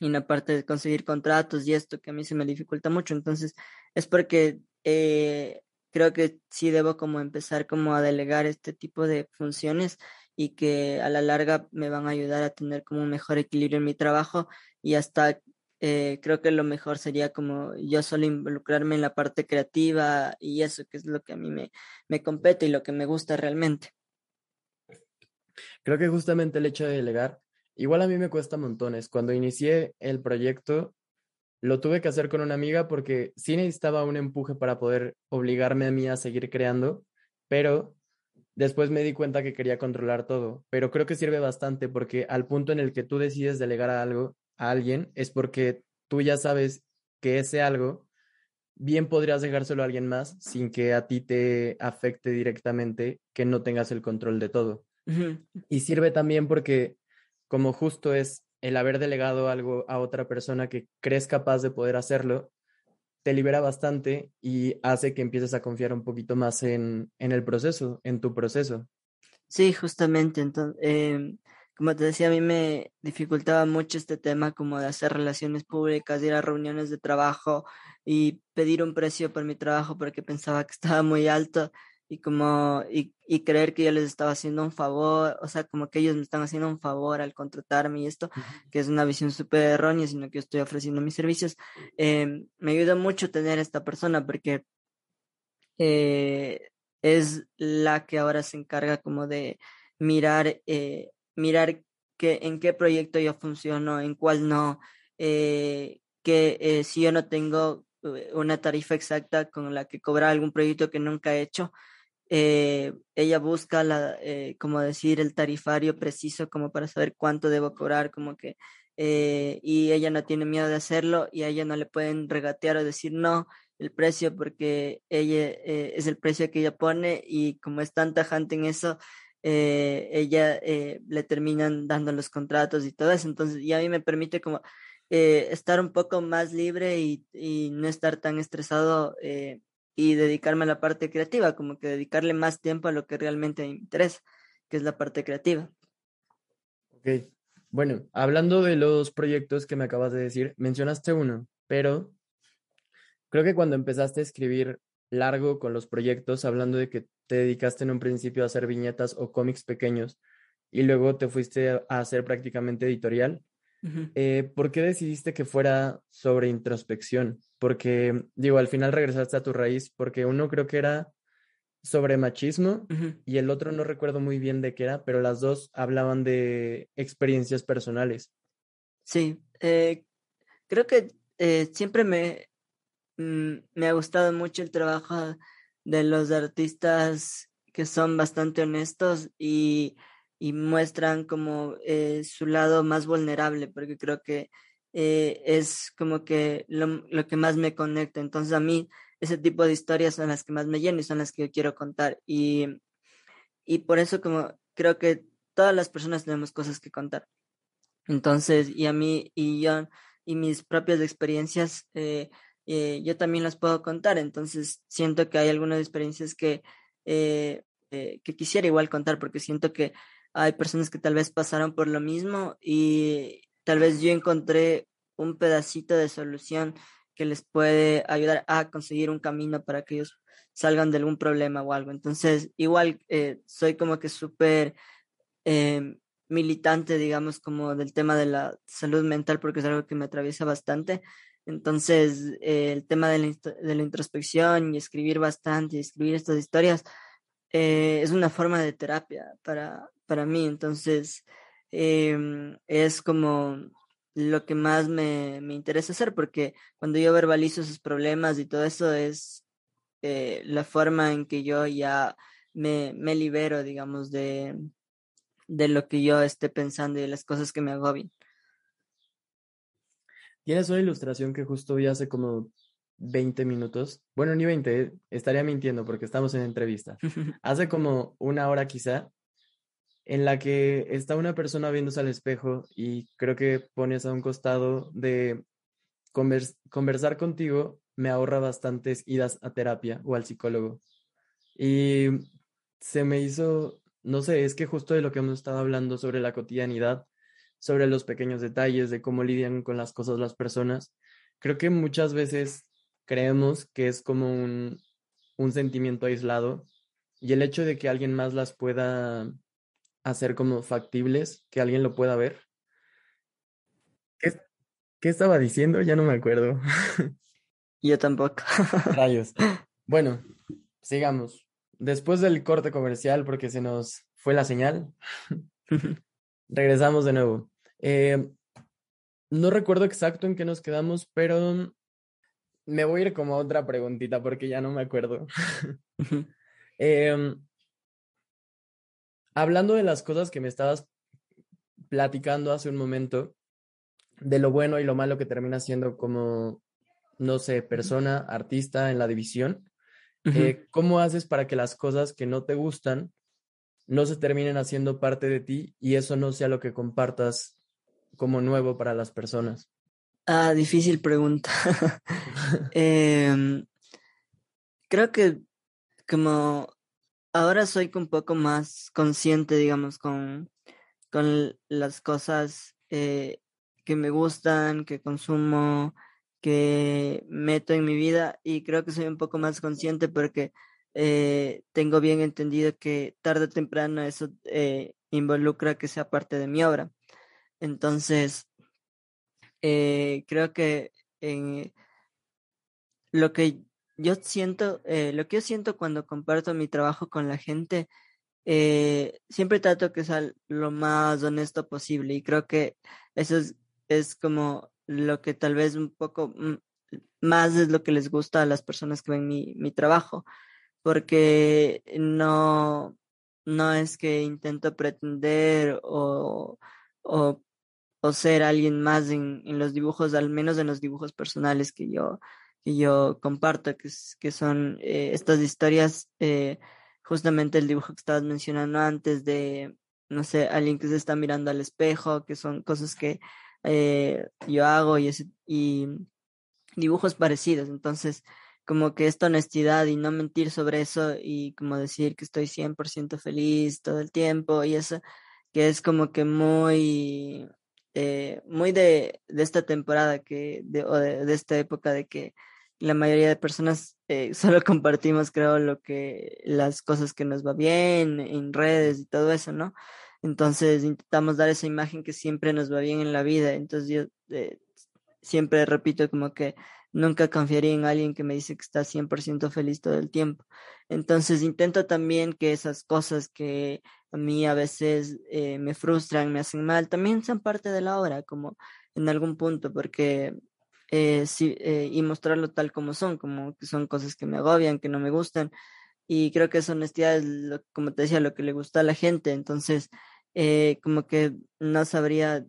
y en la parte de conseguir contratos y esto que a mí se me dificulta mucho. Entonces, es porque eh, creo que sí debo como empezar como a delegar este tipo de funciones y que a la larga me van a ayudar a tener como un mejor equilibrio en mi trabajo y hasta eh, creo que lo mejor sería como yo solo involucrarme en la parte creativa y eso que es lo que a mí me, me compete y lo que me gusta realmente. Creo que justamente el hecho de delegar Igual a mí me cuesta montones. Cuando inicié el proyecto, lo tuve que hacer con una amiga porque sí necesitaba un empuje para poder obligarme a mí a seguir creando, pero después me di cuenta que quería controlar todo. Pero creo que sirve bastante porque al punto en el que tú decides delegar algo a alguien es porque tú ya sabes que ese algo bien podrías dejárselo a alguien más sin que a ti te afecte directamente que no tengas el control de todo. Y sirve también porque como justo es el haber delegado algo a otra persona que crees capaz de poder hacerlo, te libera bastante y hace que empieces a confiar un poquito más en, en el proceso, en tu proceso. Sí, justamente. Entonces, em, como te decía, a mí me dificultaba mucho este tema como de hacer relaciones públicas, ir a reuniones de trabajo y pedir un precio por mi trabajo porque pensaba que estaba muy alto y como y, y, creer que yo les estaba haciendo un favor, o sea, como que ellos me están haciendo un favor al contratarme y esto, que es una visión súper errónea, sino que yo estoy ofreciendo mis servicios, eh, me ayuda mucho tener esta persona porque eh, es la que ahora se encarga como de mirar, eh, mirar que, en qué proyecto yo funciono, en cuál no, que si yo no tengo una tarifa exacta con la que cobrar algún proyecto que nunca he hecho, eh, ella busca, la, eh, como decir, el tarifario preciso como para saber cuánto debo cobrar, como que, eh, y ella no tiene miedo de hacerlo y a ella no le pueden regatear o decir no el precio porque ella es el precio que ella pone y como es tan tajante en eso, ella le terminan dando los contratos y todo eso, entonces y a mí me permite como estar un poco más libre y, y no estar tan estresado y dedicarme a la parte creativa, como que dedicarle más tiempo a lo que realmente me interesa, que es la parte creativa. Ok, bueno, hablando de los proyectos que me acabas de decir, mencionaste uno, pero creo que cuando empezaste a escribir largo con los proyectos, hablando de que te dedicaste en un principio a hacer viñetas o cómics pequeños y luego te fuiste a hacer prácticamente editorial, eh, ¿por qué decidiste que fuera sobre introspección? Porque, digo, al final regresaste a tu raíz, porque uno creo que era sobre machismo y el otro no recuerdo muy bien de qué era, pero las dos hablaban de experiencias personales. Sí, eh, creo que eh, siempre me, mm, me ha gustado mucho el trabajo de los artistas que son bastante honestos y y muestran como eh, su lado más vulnerable, porque creo que eh, es como que lo, que más me conecta. Entonces a mí ese tipo de historias son las que más me llenan y son las que yo quiero contar. Y, y por eso como creo que todas las personas tenemos cosas que contar. Entonces, y a mí y yo y mis propias experiencias, eh, yo también las puedo contar. Entonces, siento que hay algunas experiencias que, que quisiera igual contar porque siento que hay personas que tal vez pasaron por lo mismo y tal vez yo encontré un pedacito de solución que les puede ayudar a conseguir un camino para que ellos salgan de algún problema o algo. Entonces, igual eh, soy como que súper eh, militante, digamos, como del tema de la salud mental, porque es algo que me atraviesa bastante. Entonces, eh, el tema de la, de la, introspección y escribir bastante y escribir estas historias es una forma de terapia para, para mí. Entonces, em, es como lo que más me, me, interesa hacer, porque cuando yo verbalizo esos problemas y todo eso es eh, la forma en que yo ya me, me libero, digamos, de, de lo que yo esté pensando y de las cosas que me agobian. Tienes una ilustración que justo vi hace como 20 minutos. Bueno, ni 20, estaría mintiendo porque estamos en entrevista. hace como una hora quizá, en la que está una persona viéndose al espejo y creo que pones a un costado de conversar contigo me ahorra bastantes idas a terapia o al psicólogo. Y se me hizo, no sé, es que justo de lo que hemos estado hablando sobre la cotidianidad, sobre los pequeños detalles, de cómo lidian con las cosas las personas, creo que muchas veces creemos que es como un, un sentimiento aislado y el hecho de que alguien más las pueda hacer como factibles, que alguien lo pueda ver. ¿Qué, qué estaba diciendo? Ya no me acuerdo. Yo tampoco. Rayos. Bueno, sigamos. Después del corte comercial, porque se nos fue la señal, regresamos de nuevo. Eh, no recuerdo exacto en qué nos quedamos, pero me voy a ir como a otra preguntita porque ya no me acuerdo. eh, hablando de las cosas que me estabas platicando hace un momento, de lo bueno y lo malo que termina siendo como, no sé, persona, artista en la división, eh, ¿cómo haces para que las cosas que no te gustan no se terminen haciendo parte de ti y eso no sea lo que compartas como nuevo para las personas? Ah, difícil pregunta. Em, creo que como ahora soy un poco más consciente, digamos, con, con las cosas eh, que me gustan, que consumo, que meto en mi vida y creo que soy un poco más consciente porque eh, tengo bien entendido que tarde o temprano eso eh, involucra que sea parte de mi obra. Entonces, creo que lo que yo siento, eh, lo que yo siento cuando comparto mi trabajo con la gente, eh, siempre trato que sea lo más honesto posible y creo que eso es, es como lo que tal vez un poco mm, más es lo que les gusta a las personas que ven mi, mi trabajo, porque no, no es que intento pretender o, o ser alguien más en, en los dibujos, al menos en los dibujos personales que yo, que yo comparto, que, que son eh, estas historias, eh, justamente el dibujo que estabas mencionando antes de, no sé, alguien que se está mirando al espejo, que son cosas que eh, yo hago y, y dibujos parecidos. Entonces, como que esta honestidad y no mentir sobre eso y como decir que estoy 100% feliz todo el tiempo y eso, que es como que muy, eh, muy de, de, esta temporada que, o de, de, esta época de que la mayoría de personas eh, solo compartimos, creo, lo que, las cosas que nos va bien en redes y todo eso, ¿no? Entonces intentamos dar esa imagen que siempre nos va bien en la vida. Entonces yo eh, siempre repito como que nunca confiaría en alguien que me dice que está 100% feliz todo el tiempo. Entonces intento también que esas cosas que a mí a veces eh, me frustran, me hacen mal, también sean parte de la obra, como en algún punto, porque eh, sí, eh, y mostrarlo tal como son, como que son cosas que me agobian, que no me gustan. Y creo que esa honestidad es, lo, como te decía, lo que le gusta a la gente. Entonces, eh, como que no sabría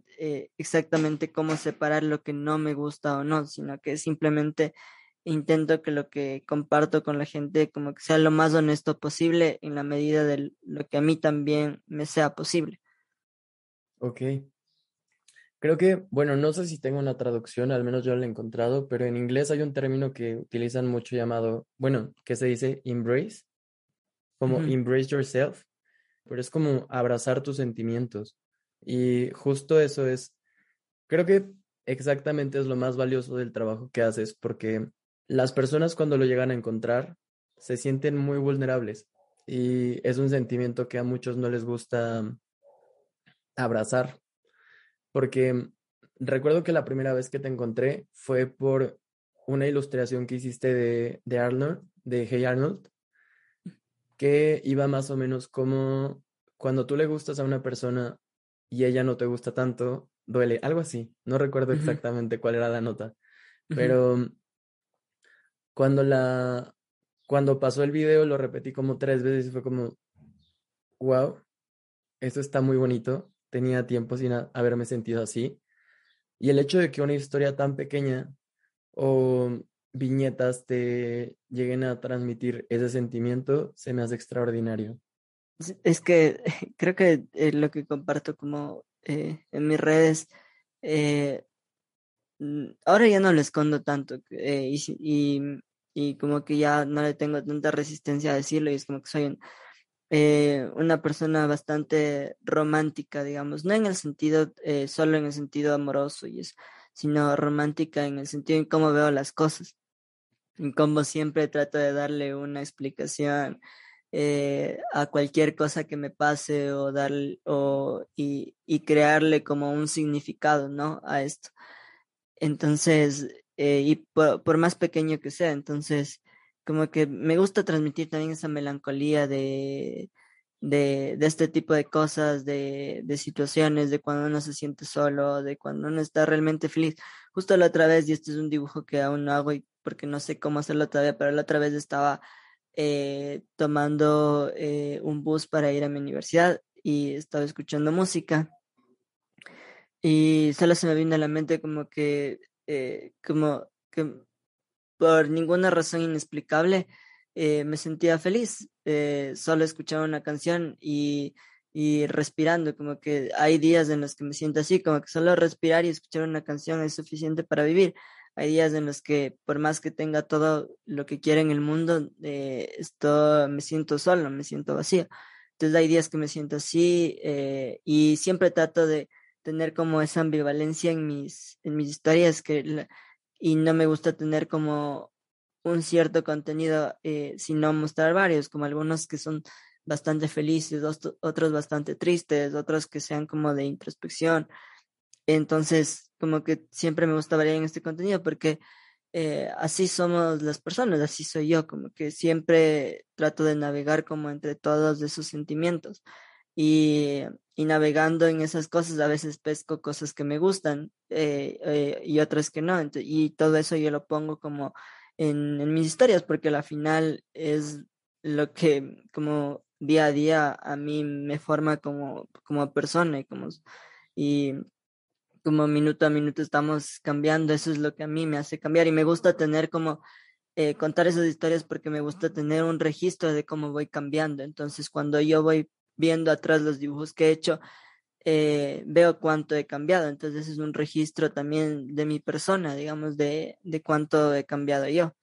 exactamente cómo separar lo que no me gusta o no, sino que simplemente intento que lo que comparto con la gente como que sea lo más honesto posible en la medida de lo que a mí también me sea posible. Ok. Creo que, bueno, no sé si tengo una traducción, al menos yo lo he encontrado, pero en inglés hay un término que utilizan mucho llamado, bueno, que se dice embrace, como uh -huh. embrace yourself, pero es como abrazar tus sentimientos. Y justo eso es, creo que exactamente es lo más valioso del trabajo que haces, porque las personas cuando lo llegan a encontrar se sienten muy vulnerables y es un sentimiento que a muchos no les gusta abrazar, porque recuerdo que la primera vez que te encontré fue por una ilustración que hiciste de, de Arnold, de Hey Arnold, que iba más o menos como cuando tú le gustas a una persona y ella no te gusta tanto, duele, algo así. No recuerdo uh -huh. exactamente cuál era la nota, uh -huh. Cuando la cuando pasó el video lo repetí como tres veces y fue como wow, esto está muy bonito. Tenía tiempo sin haberme sentido así. Y el hecho de que una historia tan pequeña o viñetas te lleguen a transmitir ese sentimiento se me hace extraordinario. Es que creo que eh, lo que comparto como eh, en mis redes, eh, ahora ya no lo escondo tanto eh, y, y, y, como que ya no le tengo tanta resistencia a decirlo y es como que soy eh, una persona bastante romántica, digamos, no en el sentido, solo en el sentido amoroso y eso, sino romántica en el sentido en cómo veo las cosas, en cómo siempre trato de darle una explicación eh, a cualquier cosa que me pase o dar o, y, y, crearle como un significado, ¿no? A esto. Entonces, eh, y por, más pequeño que sea, entonces, como que me gusta transmitir también esa melancolía de, de, de este tipo de cosas, de, de, situaciones, de cuando uno se siente solo, de cuando uno está realmente feliz. Justo la otra vez, y este es un dibujo que aún no hago y porque no sé cómo hacerlo todavía, pero la otra vez estaba eh, tomando eh, un bus para ir a mi universidad y estaba escuchando música y solo se me vino a la mente como que eh, como que por ninguna razón inexplicable eh, me sentía feliz solo escuchaba una canción y y respirando, como que hay días en los que me siento así, como que solo respirar y escuchar una canción es suficiente para vivir hay días en los que por más que tenga todo lo que quiera en el mundo, eh, esto, me siento solo, me siento vacío. Entonces hay días que me siento así eh, y siempre trato de tener como esa ambivalencia en mis, en mis historias que, y no me gusta tener como un cierto contenido, eh, sino mostrar varios, como algunos que son bastante felices, otros bastante tristes, otros que sean como de introspección. Entonces, como que siempre me gusta variar en este contenido porque eh, así somos las personas, así soy yo, como que siempre trato de navegar como entre todos esos sentimientos y, y navegando en esas cosas a veces pesco cosas que me gustan eh, eh, y otras que no, Entonces, y todo eso yo lo pongo como en, en mis historias porque al final es lo que como día a día a mí me forma como, como persona y como y como minuto a minuto estamos cambiando, eso es lo que a mí me hace cambiar y me gusta tener como eh, contar esas historias porque me gusta tener un registro de cómo voy cambiando. Entonces, cuando yo voy viendo atrás los dibujos que he hecho, eh, veo cuánto he cambiado. Entonces, es un registro también de mi persona, digamos, de, de cuánto he cambiado yo.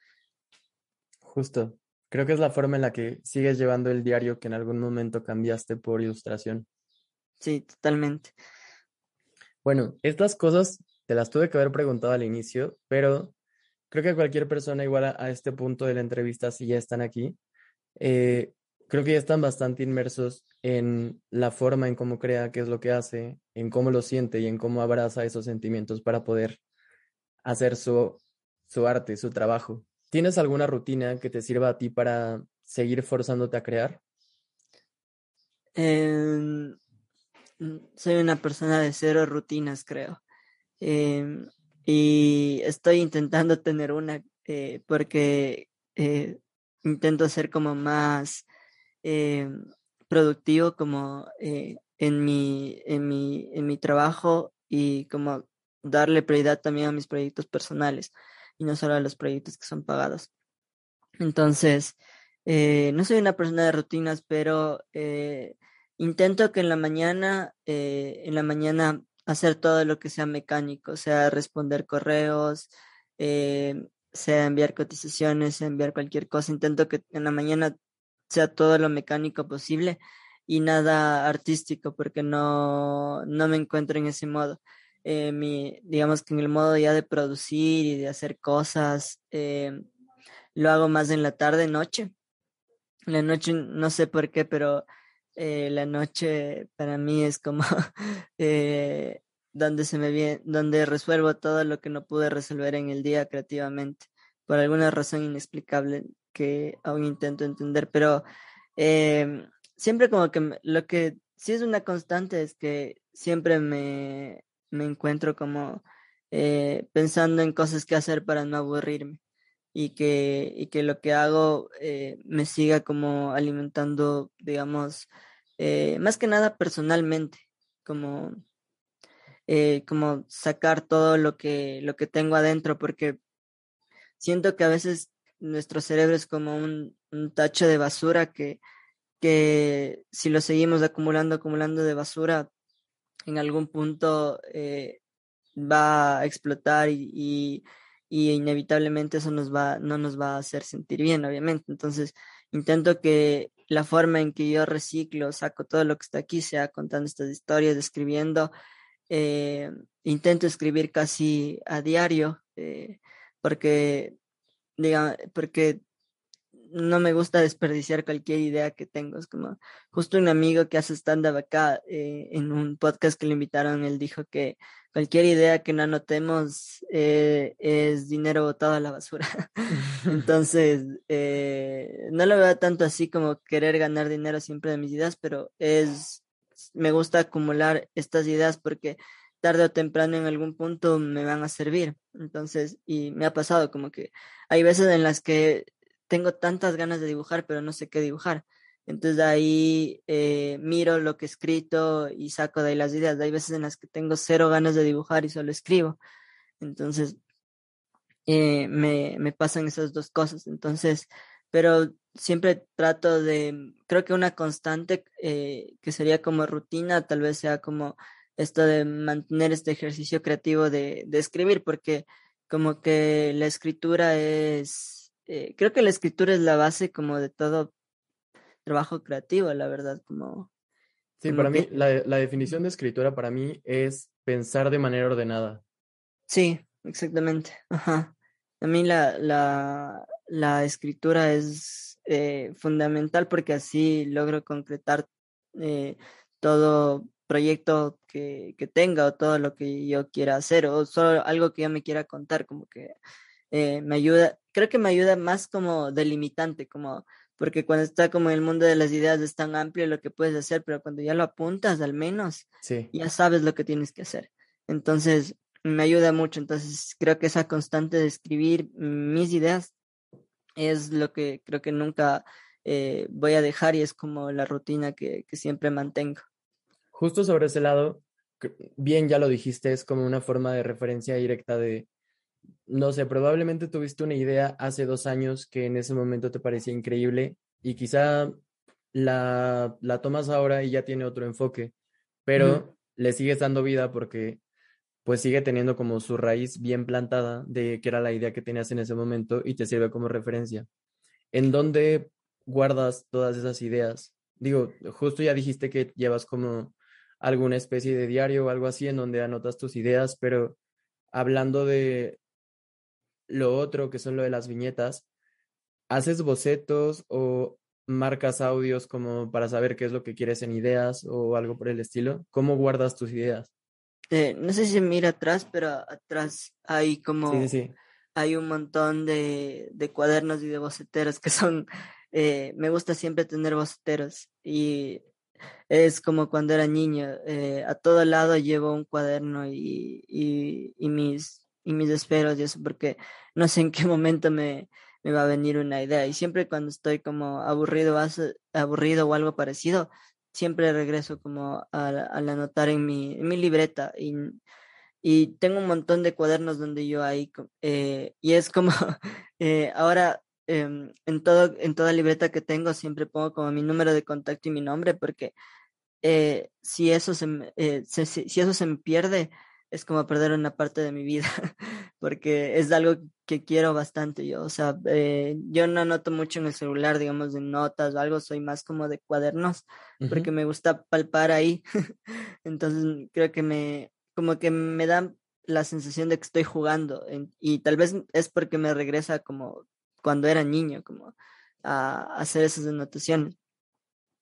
Justo. Creo que es la forma en la que sigues llevando el diario que en algún momento cambiaste por ilustración. Sí, totalmente. Bueno, estas cosas te las tuve que haber preguntado al inicio, pero creo que cualquier persona igual a, este punto de la entrevista, si ya están aquí, eh, creo que ya están bastante inmersos en la forma en cómo crea, qué es lo que hace, en cómo lo siente y en cómo abraza esos sentimientos para poder hacer su, su arte, su trabajo. ¿Tienes alguna rutina que te sirva a ti para seguir forzándote a crear? Em, mm, soy una persona de cero rutinas, creo. Em, y estoy intentando tener una eh, porque eh, intento ser como más em, productivo como eh, en, mi, en, mi, en mi trabajo y como darle prioridad también a mis proyectos personales y no solo a los proyectos que son pagados. Entonces, eh, no soy una persona de rutinas, pero eh, intento que en la mañana, eh, en la mañana hacer todo lo que sea mecánico, sea responder correos, sea enviar cotizaciones, sea enviar cualquier cosa. Intento que en la mañana sea todo lo mecánico posible y nada artístico, porque no, no me encuentro en ese modo. Eh, mi, digamos que en el modo ya de producir y de hacer cosas, eh, lo hago más en la tarde, noche. La noche, no sé por qué, pero eh, la noche para mí es como donde se me viene, donde resuelvo todo lo que no pude resolver en el día creativamente, por alguna razón inexplicable que aún intento entender, pero siempre como que lo que sí es una constante es que siempre me, me encuentro como eh, pensando en cosas que hacer para no aburrirme y que, y que lo que hago eh, me siga como alimentando, digamos, eh, más que nada personalmente, como, como sacar todo lo que, lo que tengo adentro, porque siento que a veces nuestro cerebro es como un, tacho de basura que, que si lo seguimos acumulando, acumulando de basura, en algún punto eh, va a explotar y, inevitablemente eso nos va, no nos va a hacer sentir bien, obviamente. Entonces, intento que la forma en que yo reciclo, saco todo lo que está aquí, sea contando estas historias, escribiendo. Eh, intento escribir casi a diario, eh, porque, diga, porque no me gusta desperdiciar cualquier idea que tengo. Es como justo un amigo que hace stand-up acá eh, en un podcast que le invitaron, él dijo que cualquier idea que no anotemos eh, es dinero botado a la basura. Entonces, eh, no lo veo tanto así como querer ganar dinero siempre de mis ideas, pero es, me gusta acumular estas ideas porque tarde o temprano en algún punto me van a servir. Entonces, y me ha pasado como que hay veces en las que tengo tantas ganas de dibujar, pero no sé qué dibujar. Entonces ahí eh, miro lo que he escrito y saco de ahí las ideas. Hay veces en las que tengo cero ganas de dibujar y solo escribo. Entonces eh, me, me, pasan esas dos cosas. Entonces, pero siempre trato de, creo que una constante eh, que sería como rutina, tal vez sea como esto de mantener este ejercicio creativo de, de escribir, porque como que la escritura es eh, creo que la escritura es la base como de todo trabajo creativo, la verdad, como... Sí, para mí, la, definición de escritura para mí es pensar de manera ordenada. Sí, exactamente. Ajá. A mí la, la, la escritura es eh, fundamental porque así logro concretar eh, todo proyecto que, que, tenga o todo lo que yo quiera hacer o solo algo que yo me quiera contar, como que eh, me ayuda, creo que me ayuda más como delimitante, como porque cuando está como el mundo de las ideas es tan amplio lo que puedes hacer, pero cuando ya lo apuntas al menos, ya sabes lo que tienes que hacer. Entonces, me ayuda mucho. Entonces, creo que esa constante de escribir mis ideas es lo que creo que nunca eh, voy a dejar y es como la rutina que, que siempre mantengo. Justo sobre ese lado, bien ya lo dijiste, es como una forma de referencia directa de no sé, probablemente tuviste una idea hace dos años que en ese momento te parecía increíble y quizá la, la tomas ahora y ya tiene otro enfoque, pero le sigues dando vida porque pues sigue teniendo como su raíz bien plantada de que era la idea que tenías en ese momento y te sirve como referencia. ¿En dónde guardas todas esas ideas? Digo, justo ya dijiste que llevas como alguna especie de diario o algo así en donde anotas tus ideas, pero hablando de lo otro, que son lo de las viñetas, ¿haces bocetos o marcas audios como para saber qué es lo que quieres en ideas o algo por el estilo? ¿Cómo guardas tus ideas? Eh, no sé si mira atrás, pero atrás hay como Sí, sí, sí. hay un montón de, de cuadernos y de boceteros que son, eh, me gusta siempre tener boceteros y es como cuando era niño, eh, a todo lado llevo un cuaderno y, y, mis, y mis esperos y eso, porque no sé en qué momento me, me va a venir una idea. Y siempre cuando estoy como aburrido, aburrido o algo parecido, siempre regreso como al, al anotar en mi, en mi libreta. Y, y tengo un montón de cuadernos donde yo ahí, eh, y es como, eh, ahora em, en todo, en toda libreta que tengo siempre pongo como mi número de contacto y mi nombre, porque eh, si eso se, eh, se- si eso se me pierde, es como perder una parte de mi vida, porque es algo que quiero bastante yo. O sea, eh, yo no anoto mucho en el celular, digamos, de notas o algo, soy más como de cuadernos, porque me gusta palpar ahí. Entonces, creo que me, como que me da la sensación de que estoy jugando, en- y tal vez es porque me regresa como cuando era niño, como a hacer esas anotaciones.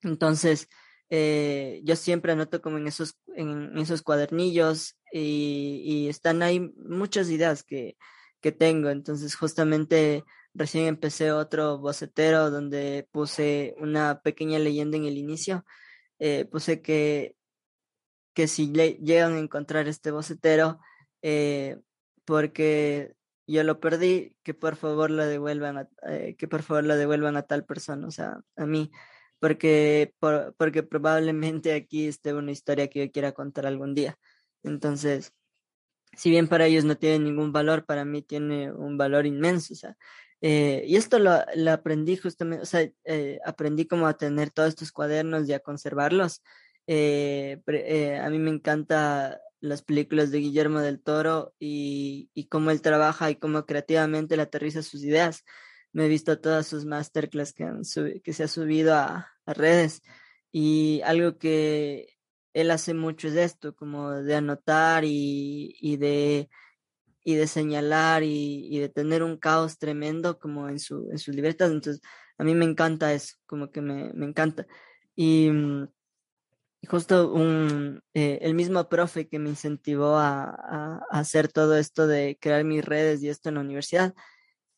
Entonces, eh, yo siempre anoto como en esos, en esos cuadernillos y, y están ahí muchas ideas que, que tengo. Entonces, justamente recién empecé otro bocetero donde puse una pequeña leyenda en el inicio. Eh, puse que, que si le- llegan a encontrar este bocetero, eh, porque yo lo perdí, que por favor la devuelvan a, eh, que por favor la devuelvan a tal persona, o sea, a mí, porque, por- porque probablemente aquí esté una historia que yo quiera contar algún día. Entonces, si bien para ellos no tiene ningún valor, para mí tiene un valor inmenso, o sea, eh, y esto lo, lo aprendí justamente, o sea, eh, aprendí como a tener todos estos cuadernos y a conservarlos. Eh, eh, a mí me encanta las películas de Guillermo del Toro y, y cómo él trabaja y cómo creativamente él aterriza sus ideas. Me he visto todas sus masterclass que, que se ha subido a, redes y algo que él hace mucho es esto, como de anotar y, y de, y de señalar y, y de tener un caos tremendo como en su, en sus libretas. Entonces, a mí me encanta eso, como que me, me encanta. Y justo un, eh, el mismo profe que me incentivó a, a- a hacer todo esto de crear mis redes y esto en la universidad,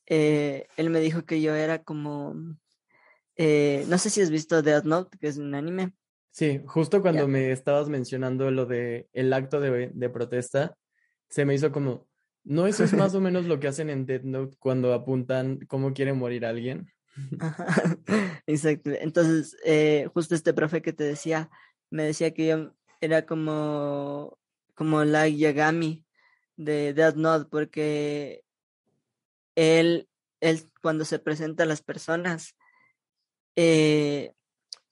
eh, él me dijo que yo era como, eh, no sé si has visto Death Note, que es un anime. Sí, justo cuando me estabas mencionando lo de el acto de, de protesta, se me hizo como, ¿no eso es más o menos lo que hacen en Death Note cuando apuntan cómo quiere morir alguien? Ajá, Exacto. Entonces, eh, justo este profe que te decía, me decía que yo era como, como la Yagami de Death Note, porque él, él cuando se presenta a las personas, eh,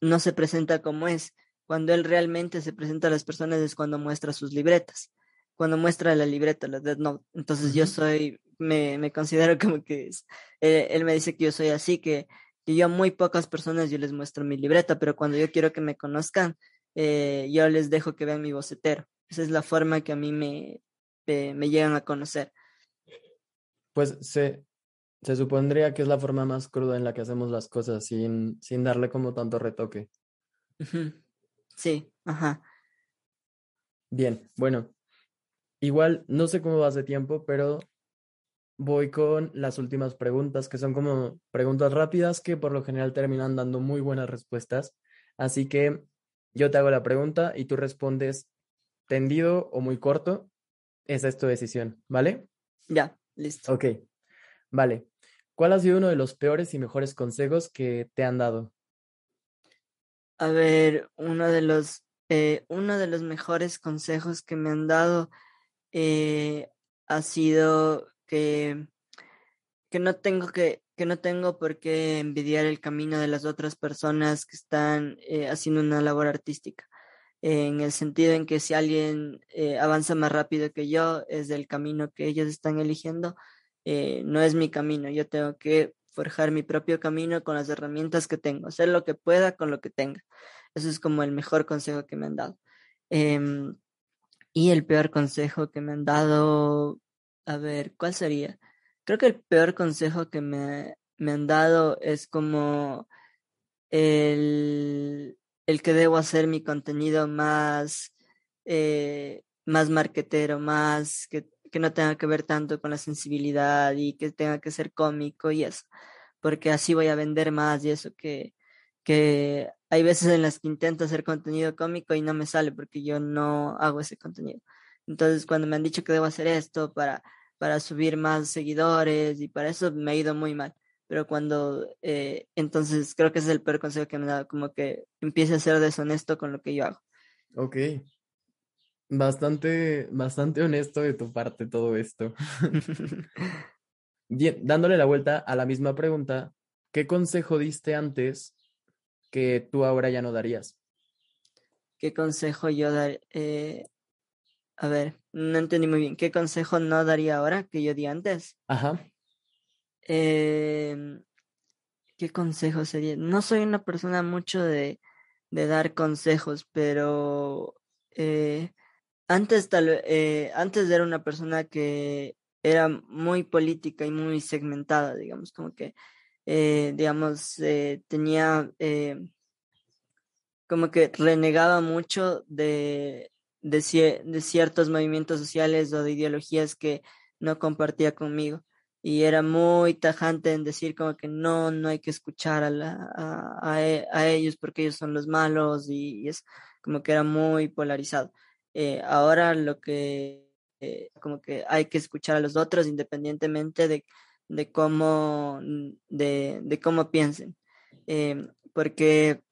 no se presenta como es. Cuando él realmente se presenta a las personas es cuando muestra sus libretas, cuando muestra la libreta, la Death Note. Entonces yo soy, me, me considero como que es, eh, él me dice que yo soy así, que, que yo a muy pocas personas yo les muestro mi libreta, pero cuando yo quiero que me conozcan, eh, yo les dejo que vean mi bocetero. Esa es la forma que a mí me, me, me llegan a conocer. Pues se, se supondría que es la forma más cruda en la que hacemos las cosas, sin, sin darle como tanto retoque. Sí, ajá. Bien, bueno, igual no sé cómo vas de tiempo, pero voy con las últimas preguntas, que son como preguntas rápidas que por lo general terminan dando muy buenas respuestas. Así que yo te hago la pregunta y tú respondes tendido o muy corto. Esa es tu decisión, ¿vale? Ya, listo. Ok, vale. ¿Cuál ha sido uno de los peores y mejores consejos que te han dado? A ver, uno de los, eh, uno de los mejores consejos que me han dado eh, ha sido que, que no tengo que, que no tengo por qué envidiar el camino de las otras personas que están eh, haciendo una labor artística. en el sentido en que si alguien eh, avanza más rápido que yo, es del camino que ellos están eligiendo, eh, no es mi camino. Yo tengo que forjar mi propio camino con las herramientas que tengo, hacer lo que pueda con lo que tenga. Eso es como el mejor consejo que me han dado. Em, y el peor consejo que me han dado, a ver, ¿cuál sería? Creo que el peor consejo que me, me han dado es como el, el que debo hacer mi contenido más, eh, más marquetero, más que, que no tenga que ver tanto con la sensibilidad y que tenga que ser cómico y eso, porque así voy a vender más y eso que, que hay veces en las que intento hacer contenido cómico y no me sale porque yo no hago ese contenido. Entonces, cuando me han dicho que debo hacer esto para, para subir más seguidores y para eso me ha ido muy mal. Pero cuando, eh, entonces creo que ese es el peor consejo que me dado, como que empiece a ser deshonesto con lo que yo hago. Ok. Bastante, bastante honesto de tu parte todo esto. Bien, dándole la vuelta a la misma pregunta, ¿qué consejo diste antes que tú ahora ya no darías? ¿Qué consejo yo daría? Eh, a ver, no entendí muy bien. ¿Qué consejo no daría ahora que yo di antes? Ajá. Em, ¿qué consejo sería? No soy una persona mucho de, de dar consejos, pero eh, antes, tal, eh, antes era una persona que era muy política y muy segmentada, digamos, como que, eh, digamos, eh, tenía, eh, como que renegaba mucho de, de, cier- de ciertos movimientos sociales o de ideologías que no compartía conmigo. Y era muy tajante en decir como que no, no hay que escuchar a, la, a, a e- ellos porque ellos son los malos y, es como que era muy polarizado. Eh, ahora lo que eh, como que hay que escuchar a los otros independientemente de, de cómo de, de cómo piensen. Em, porque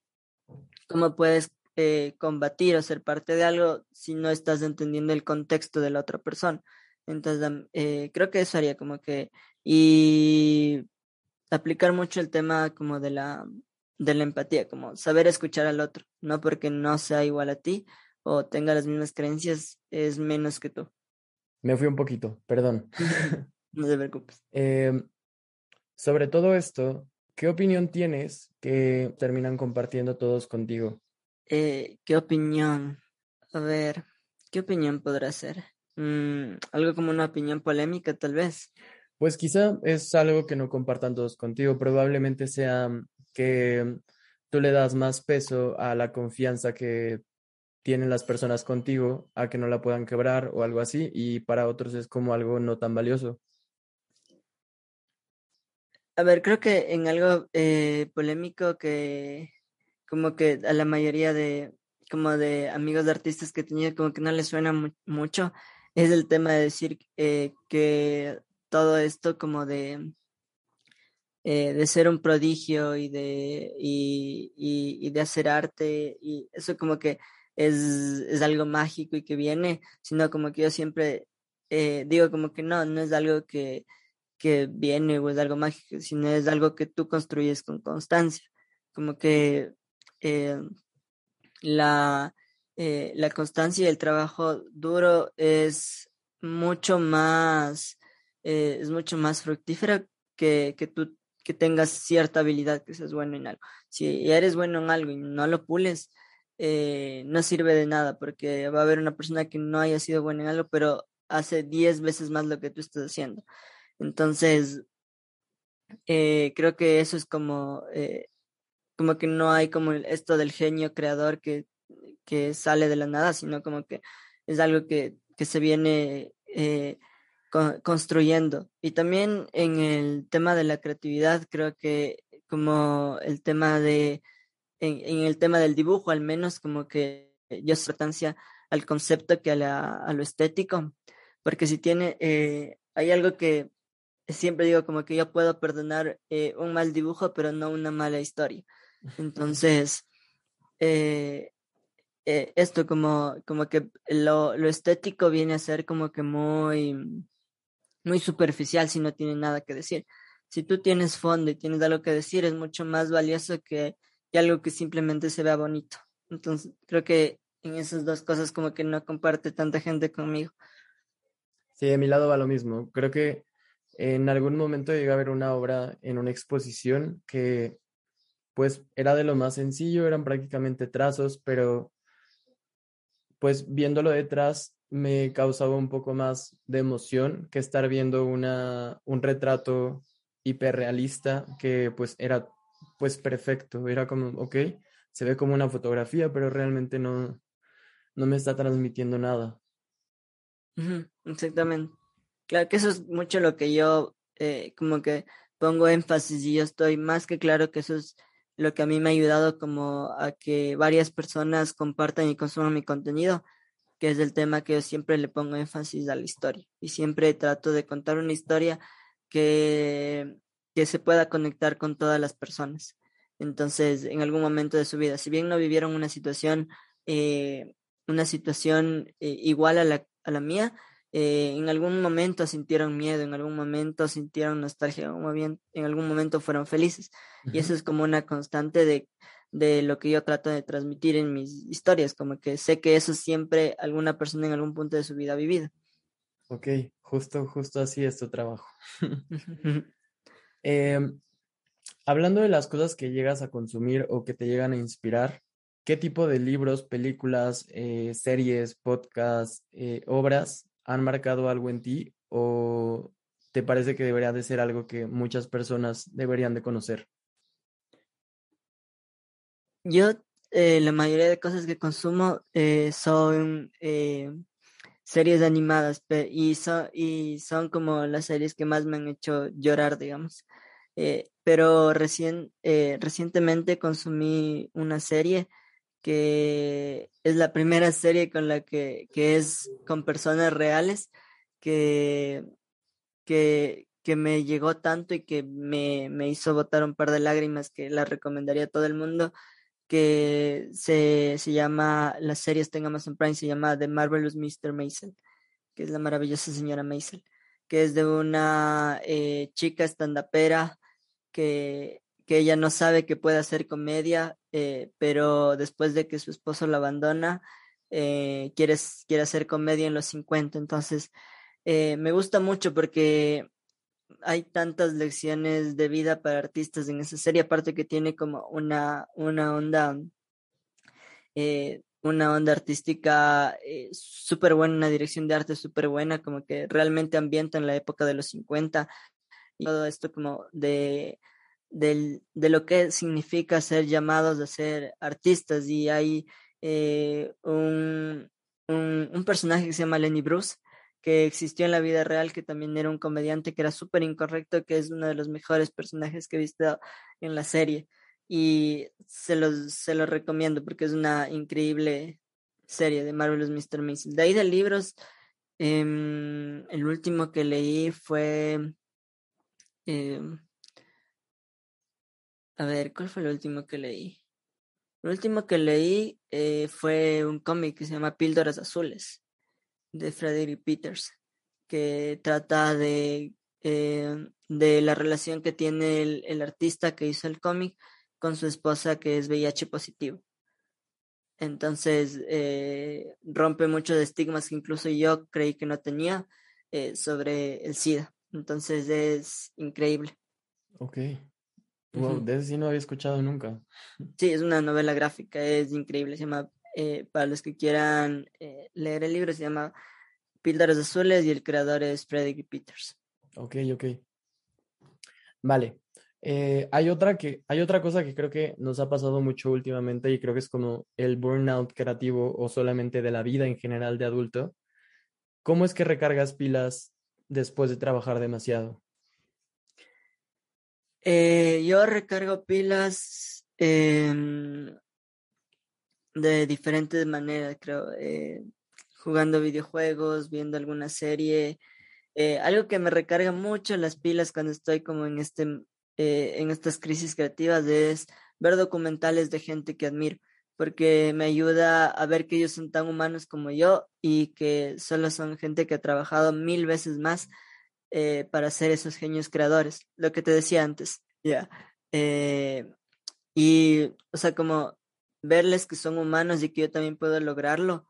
cómo puedes eh, combatir o ser parte de algo si no estás entendiendo el contexto de la otra persona. Entonces, eh, creo que eso haría como que, y aplicar mucho el tema como de la, de la empatía, como saber escuchar al otro, no porque no sea igual a ti o tenga las mismas creencias, es menos que tú. Me fui un poquito, perdón. No te preocupes. Em, sobre todo esto, ¿qué opinión tienes que terminan compartiendo todos contigo? Eh, ¿qué opinión? A ver, ¿qué opinión podrá ser? Mm, algo como una opinión polémica, tal vez. Pues quizá es algo que no compartan todos contigo, probablemente sea que tú le das más peso a la confianza que tienen las personas contigo a que no la puedan quebrar o algo así, y para otros es como algo no tan valioso. A ver, creo que en algo eh, polémico que como que a la mayoría de como de amigos de artistas que tenía como que no les suena mu- mucho es el tema de decir eh, que todo esto como de eh, de ser un prodigio y de y, y, y de hacer arte y eso como que es, es algo mágico y que viene, sino como que yo siempre eh, digo como que no, no es algo que que viene o es algo mágico, sino es algo que tú construyes con constancia. Como que eh, la, eh, la constancia y el trabajo duro es mucho más, eh, es mucho más fructífero que, que tú que tengas cierta habilidad, que seas bueno en algo. Si eres bueno en algo y no lo pules, eh, no sirve de nada, porque va a haber una persona que no haya sido buena en algo, pero hace 10 veces más lo que tú estás haciendo. Entonces, creo que eso es como, como que no hay como esto del genio creador que, que sale de la nada, sino como que es algo que, que se viene eh, co- construyendo. Y también en el tema de la creatividad, creo que como el tema de, en, en el tema del dibujo, al menos como que yo importancia al concepto que a, la, a lo estético, porque si tiene, eh, hay algo que siempre digo como que yo puedo perdonar eh, un mal dibujo, pero no una mala historia. Entonces, eh, eh, esto como, como que lo, lo estético viene a ser como que muy, muy superficial si no tiene nada que decir. Si tú tienes fondo y tienes algo que decir, es mucho más valioso que, que algo que simplemente se vea bonito. Entonces, creo que en esas dos cosas como que no comparte tanta gente conmigo. Sí, de mi lado va lo mismo. Creo que En algún momento llegué a ver una obra en una exposición que pues era de lo más sencillo, eran prácticamente trazos, pero pues viéndolo detrás me causaba un poco más de emoción que estar viendo una, un retrato hiperrealista que pues era pues perfecto, era como, ok, se ve como una fotografía, pero realmente no, no me está transmitiendo nada. exactamente. Claro que eso es mucho lo que yo eh, como que pongo énfasis y yo estoy más que claro que eso es lo que a mí me ha ayudado como a que varias personas compartan y consuman mi contenido, que es el tema que yo siempre le pongo énfasis a la historia y siempre trato de contar una historia que, que se pueda conectar con todas las personas. Entonces, en algún momento de su vida, si bien no vivieron una situación, eh, una situación eh, igual a la, a la mía, eh, en algún momento sintieron miedo, en algún momento sintieron nostalgia, en algún momento fueron felices. Y eso es como una constante de, de lo que yo trato de transmitir en mis historias, como que sé que eso siempre alguna persona en algún punto de su vida ha vivido. Ok, justo, justo así es tu trabajo. eh, Hablando de las cosas que llegas a consumir o que te llegan a inspirar, ¿qué tipo de libros, películas, eh, series, podcasts, eh, obras han marcado algo en ti o te parece que debería de ser algo que muchas personas deberían de conocer? Yo, eh, la mayoría de cosas que consumo son series animadas y, y son como las series que más me han hecho llorar, digamos. Eh, pero recién, eh, recientemente consumí una serie que es la primera serie con la que, que es con personas reales que, que, que me llegó tanto y que me, me, hizo botar un par de lágrimas que la recomendaría a todo el mundo que se, se llama, la serie está en Amazon Prime, se llama The Marvelous Mr. Maisel, que es la maravillosa señora Maisel, que es de una eh, chica estandapera que, que ella no sabe que puede hacer comedia, eh, pero después de que su esposo la abandona, eh, quiere, quiere hacer comedia en los 50. Entonces, eh, me gusta mucho porque hay tantas lecciones de vida para artistas en esa serie, aparte que tiene como una, una onda, una onda artística súper buena, una dirección de arte súper buena, como que realmente ambienta en la época de los 50 todo esto como de, de lo que significa ser llamados a ser artistas. Y hay eh, un, un, personaje que se llama Lenny Bruce, que existió en la vida real, que también era un comediante que era súper incorrecto, que es uno de los mejores personajes que he visto en la serie. Y se los, se los recomiendo porque es una increíble serie de Marvelous Mr. Mason. De ahí de libros, em, el último que leí fue Em, a ver, ¿cuál fue el último que leí? El último que leí eh, fue un cómic que se llama Píldoras Azules de Frederick Peters, que trata de, em, de la relación que tiene el, artista que hizo el cómic con su esposa que es VIH positivo. Entonces eh, rompe muchos estigmas que incluso yo creí que no tenía eh, sobre el SIDA. Entonces es increíble. Ok. Wow, de ese sí no había escuchado nunca. Sí, es una novela gráfica, es increíble. Se llama, eh, para los que quieran eh, leer el libro, se llama Píldoras Azules y el creador es Frederick Peters. Ok, ok. Vale. Eh, hay, otra que, hay otra cosa que creo que nos ha pasado mucho últimamente y creo que es como el burnout creativo o solamente de la vida en general de adulto. ¿Cómo es que recargas pilas después de trabajar demasiado? Eh, yo recargo pilas em, de diferentes maneras, creo. Eh, jugando videojuegos, viendo alguna serie. Eh, algo que me recarga mucho las pilas cuando estoy como en, este, en estas crisis creativas es ver documentales de gente que admiro porque me ayuda a ver que ellos son tan humanos como yo y que solo son gente que ha trabajado mil veces más eh, para ser esos genios creadores, lo que te decía antes, ya. Eh, y, o sea, como verles que son humanos y que yo también puedo lograrlo,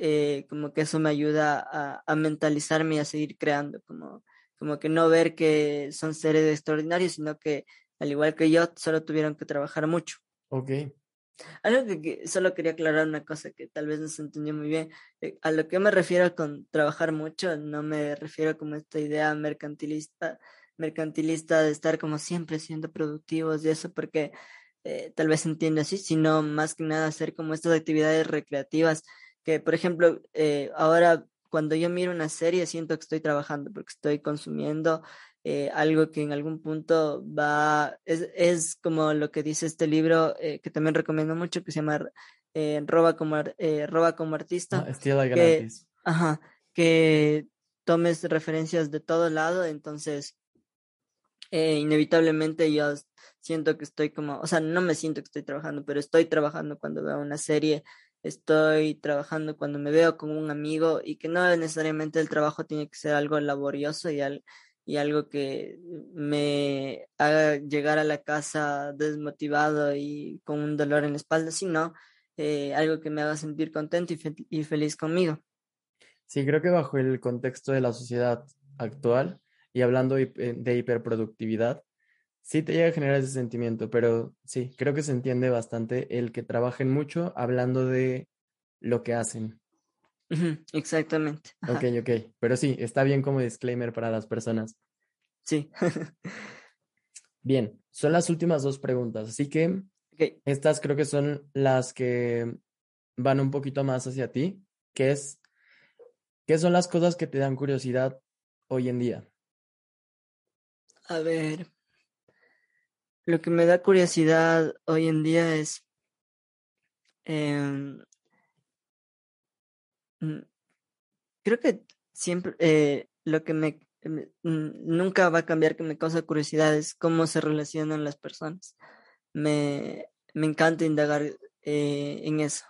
eh, como que eso me ayuda a, mentalizarme y a seguir creando, como como que no ver que son seres extraordinarios, sino que al igual que yo, solo tuvieron que trabajar mucho. Ok. Algo que, solo quería aclarar una cosa que tal vez no se entendió muy bien. Eh, a lo que me refiero con trabajar mucho, no me refiero como esta idea mercantilista, mercantilista de estar como siempre siendo productivos y eso, porque eh, tal vez se entiende así, sino más que nada hacer como estas actividades recreativas, que por ejemplo, eh, ahora cuando yo miro una serie siento que estoy trabajando porque estoy consumiendo eh, algo que en algún punto va, es, es, como lo que dice este libro que también recomiendo mucho, que se llama Roba, como, Roba como artista. Ah, que, ajá, que tomes referencias de todo lado, entonces inevitablemente yo siento que estoy como, o sea, no me siento que estoy trabajando, pero estoy trabajando cuando veo una serie, estoy trabajando cuando me veo con un amigo y que no necesariamente el trabajo tiene que ser algo laborioso y, y algo que me haga llegar a la casa desmotivado y con un dolor en la espalda, sino eh, algo que me haga sentir contento y, y feliz conmigo. Sí, creo que bajo el contexto de la sociedad actual y hablando de hiperproductividad, sí te llega a generar ese sentimiento, pero sí, creo que se entiende bastante el que trabajen mucho hablando de lo que hacen. Exactamente. Ok, ok, pero sí, está bien como disclaimer para las personas. Sí. bien, son las últimas dos preguntas, así que estas creo que son las que van un poquito más hacia ti, que es, ¿qué son las cosas que te dan curiosidad hoy en día? A ver, lo que me da curiosidad hoy en día es em, creo que siempre eh, lo que me nunca va a cambiar que me causa curiosidad es cómo se relacionan las personas. Me, me encanta indagar eh, en eso,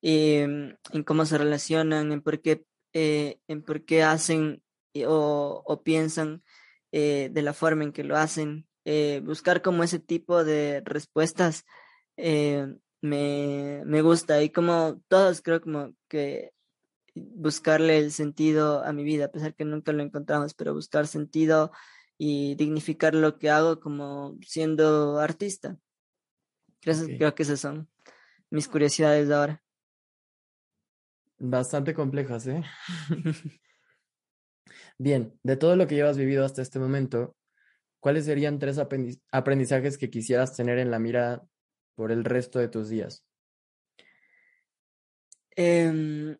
y, em, en cómo se relacionan, en por qué, eh, en por qué hacen o, piensan de la forma en que lo hacen, buscar como ese tipo de respuestas me, me gusta y como todos creo como que buscarle el sentido a mi vida, a pesar que nunca lo encontramos, pero buscar sentido y dignificar lo que hago como siendo artista. Creo, creo que esas son mis curiosidades de ahora. Bastante complejas, ¿eh? Bien, de todo lo que llevas vivido hasta este momento, ¿cuáles serían tres aprendizajes que quisieras tener en la mira por el resto de tus días? Em,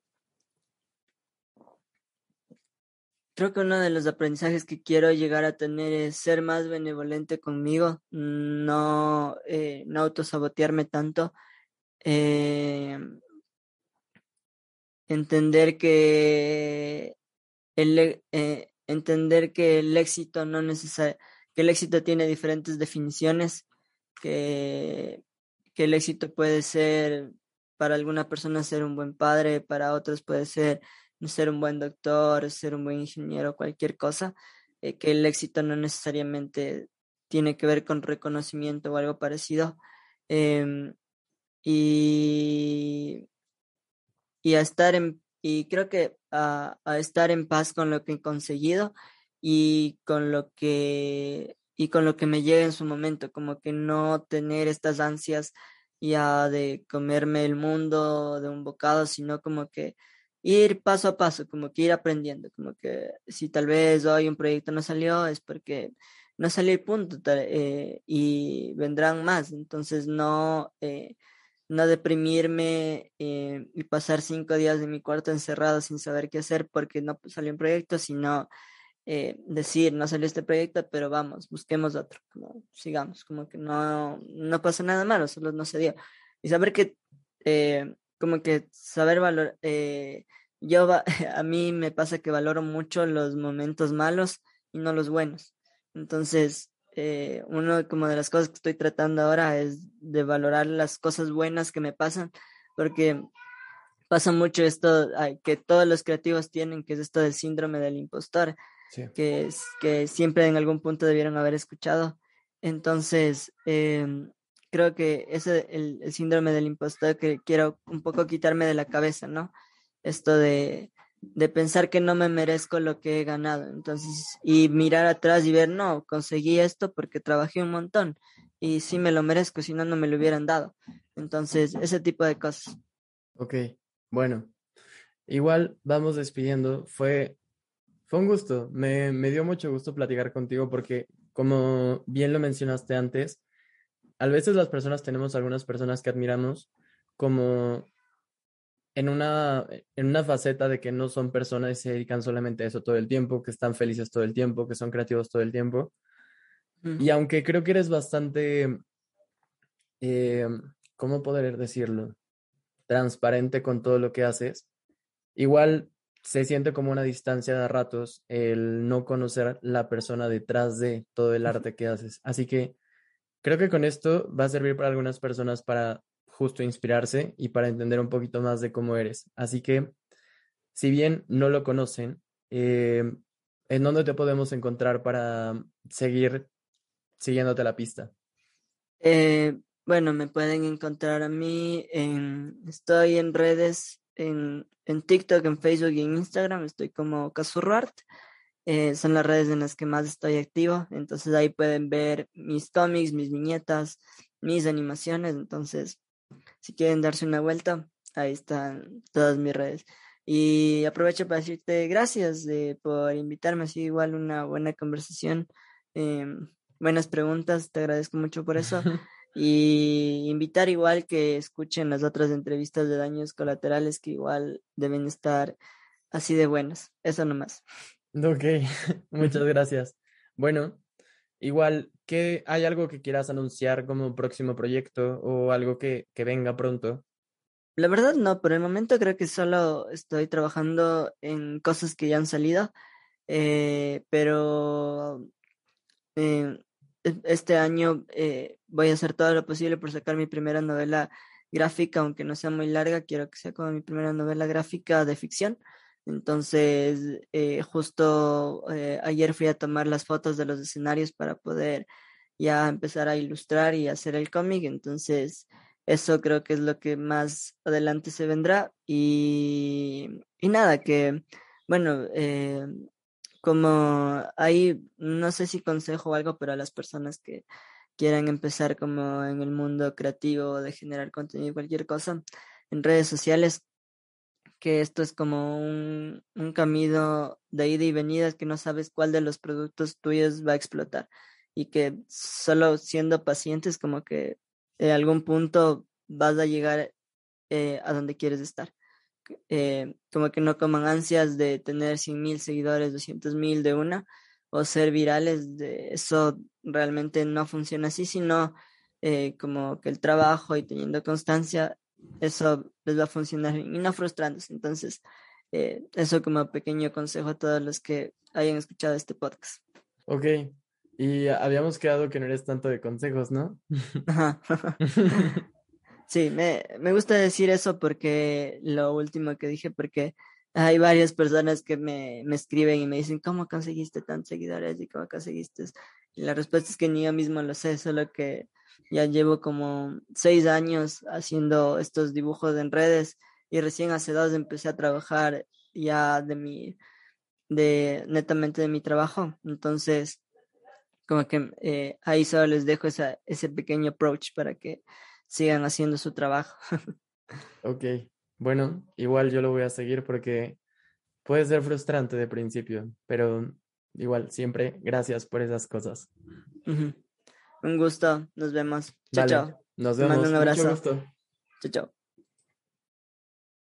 creo que uno de los aprendizajes que quiero llegar a tener es ser más benevolente conmigo, no, eh, no autosabotearme tanto, em, entender que el, eh, entender que el éxito no necesariamente que el éxito tiene diferentes definiciones, que, que el éxito puede ser para alguna persona ser un buen padre, para otros puede ser ser un buen doctor, ser un buen ingeniero, cualquier cosa, eh, que el éxito no necesariamente tiene que ver con reconocimiento o algo parecido. Em, y, y a estar en, y creo que a, a estar en paz con lo que he conseguido y con lo que y con lo que me llega en su momento, como que no tener estas ansias ya de comerme el mundo de un bocado, sino como que ir paso a paso, como que ir aprendiendo, como que si tal vez hoy un proyecto no salió es porque no salió el punto eh, y vendrán más, entonces no, eh, no deprimirme eh, y pasar cinco días en mi cuarto encerrado sin saber qué hacer porque no salió un proyecto, sino eh, decir, no salió este proyecto, pero vamos, busquemos otro, como sigamos, como que no, no pasa nada malo, solo no se dio. Y saber que, eh, como que saber valor, eh, yo, a mí me pasa que valoro mucho los momentos malos y no los buenos. Entonces, eh, una como de las cosas que estoy tratando ahora es de valorar las cosas buenas que me pasan, porque pasa mucho esto que todos los creativos tienen, que es esto del síndrome del impostor, que, que siempre en algún punto debieron haber escuchado. Entonces, em, creo que ese el, el síndrome del impostor que quiero un poco quitarme de la cabeza, ¿no? Esto de, de pensar que no me merezco lo que he ganado. Entonces, y mirar atrás y ver, no, conseguí esto porque trabajé un montón y sí me lo merezco, si no, no me lo hubieran dado. Entonces, ese tipo de cosas. Ok, bueno, igual vamos despidiendo. Fue, fue un gusto, me, me dio mucho gusto platicar contigo porque, como bien lo mencionaste antes, a veces las personas tenemos algunas personas que admiramos como en una, en una faceta de que no son personas y se dedican solamente a eso todo el tiempo, que están felices todo el tiempo, que son creativos todo el tiempo. Y aunque creo que eres bastante, eh, ¿cómo poder decirlo? Transparente con todo lo que haces, igual se siente como una distancia de ratos el no conocer la persona detrás de todo el arte que haces. Así que creo que con esto va a servir para algunas personas para justo inspirarse y para entender un poquito más de cómo eres. Así que, si bien no lo conocen, eh, ¿en dónde te podemos encontrar para seguir siguiéndote la pista? Eh, bueno, me pueden encontrar a mí en, estoy en redes, en, en TikTok, en Facebook y en Instagram, estoy como Casurruart. Eh, son las redes en las que más estoy activo, entonces ahí pueden ver mis cómics, mis viñetas, mis animaciones, entonces si quieren darse una vuelta, ahí están todas mis redes. Y aprovecho para decirte gracias por invitarme, así igual una buena conversación, em, buenas preguntas, te agradezco mucho por eso. y invitar igual que escuchen las otras entrevistas de daños colaterales que igual deben estar así de buenas. Eso nomás. Ok, muchas gracias. Bueno, igual, ¿qué, ¿hay algo que quieras anunciar como próximo proyecto o algo que, que venga pronto? La verdad no, por el momento creo que solo estoy trabajando en cosas que ya han salido, eh, pero eh, e, este año eh, voy a hacer todo lo posible por sacar mi primera novela gráfica, aunque no sea muy larga, quiero que sea como mi primera novela gráfica de ficción. Entonces, eh, justo eh, ayer fui a tomar las fotos de los escenarios para poder ya empezar a ilustrar y hacer el cómic. Entonces, eso creo que es lo que más adelante se vendrá. Y, y nada, que, bueno, eh, como ahí, no sé si consejo o algo, pero a las personas que quieran empezar como en el mundo creativo de generar contenido, cualquier cosa, en redes sociales, que esto es como un, un camino de ida y venida que no sabes cuál de los productos tuyos va a explotar y que solo siendo pacientes como que en algún punto vas a llegar eh, a donde quieres estar. Eh, como que no coman ansias de tener 100 mil seguidores, 200 mil de una o ser virales, de eso realmente no funciona así, sino eh, como que el trabajo y teniendo constancia eso les va a funcionar y no frustrándose. Entonces, eh, eso como pequeño consejo a todos los que hayan escuchado este podcast. Ok, y habíamos quedado que no eres tanto de consejos, ¿no? sí, me, me gusta decir eso porque lo último que dije, porque hay varias personas que me, me escriben y me dicen, ¿cómo conseguiste tantos seguidores y cómo conseguiste? Y la respuesta es que ni yo mismo lo sé, solo que ya llevo como seis años haciendo estos dibujos en redes y recién hace dos empecé a trabajar ya de mi, de netamente de mi trabajo. Entonces, como que eh, ahí solo les dejo esa, ese pequeño approach para que sigan haciendo su trabajo. ok, bueno, igual yo lo voy a seguir porque puede ser frustrante de principio, pero igual siempre gracias por esas cosas. Un gusto, nos vemos. Chao, chao. Nos vemos. un abrazo. Chao, chao.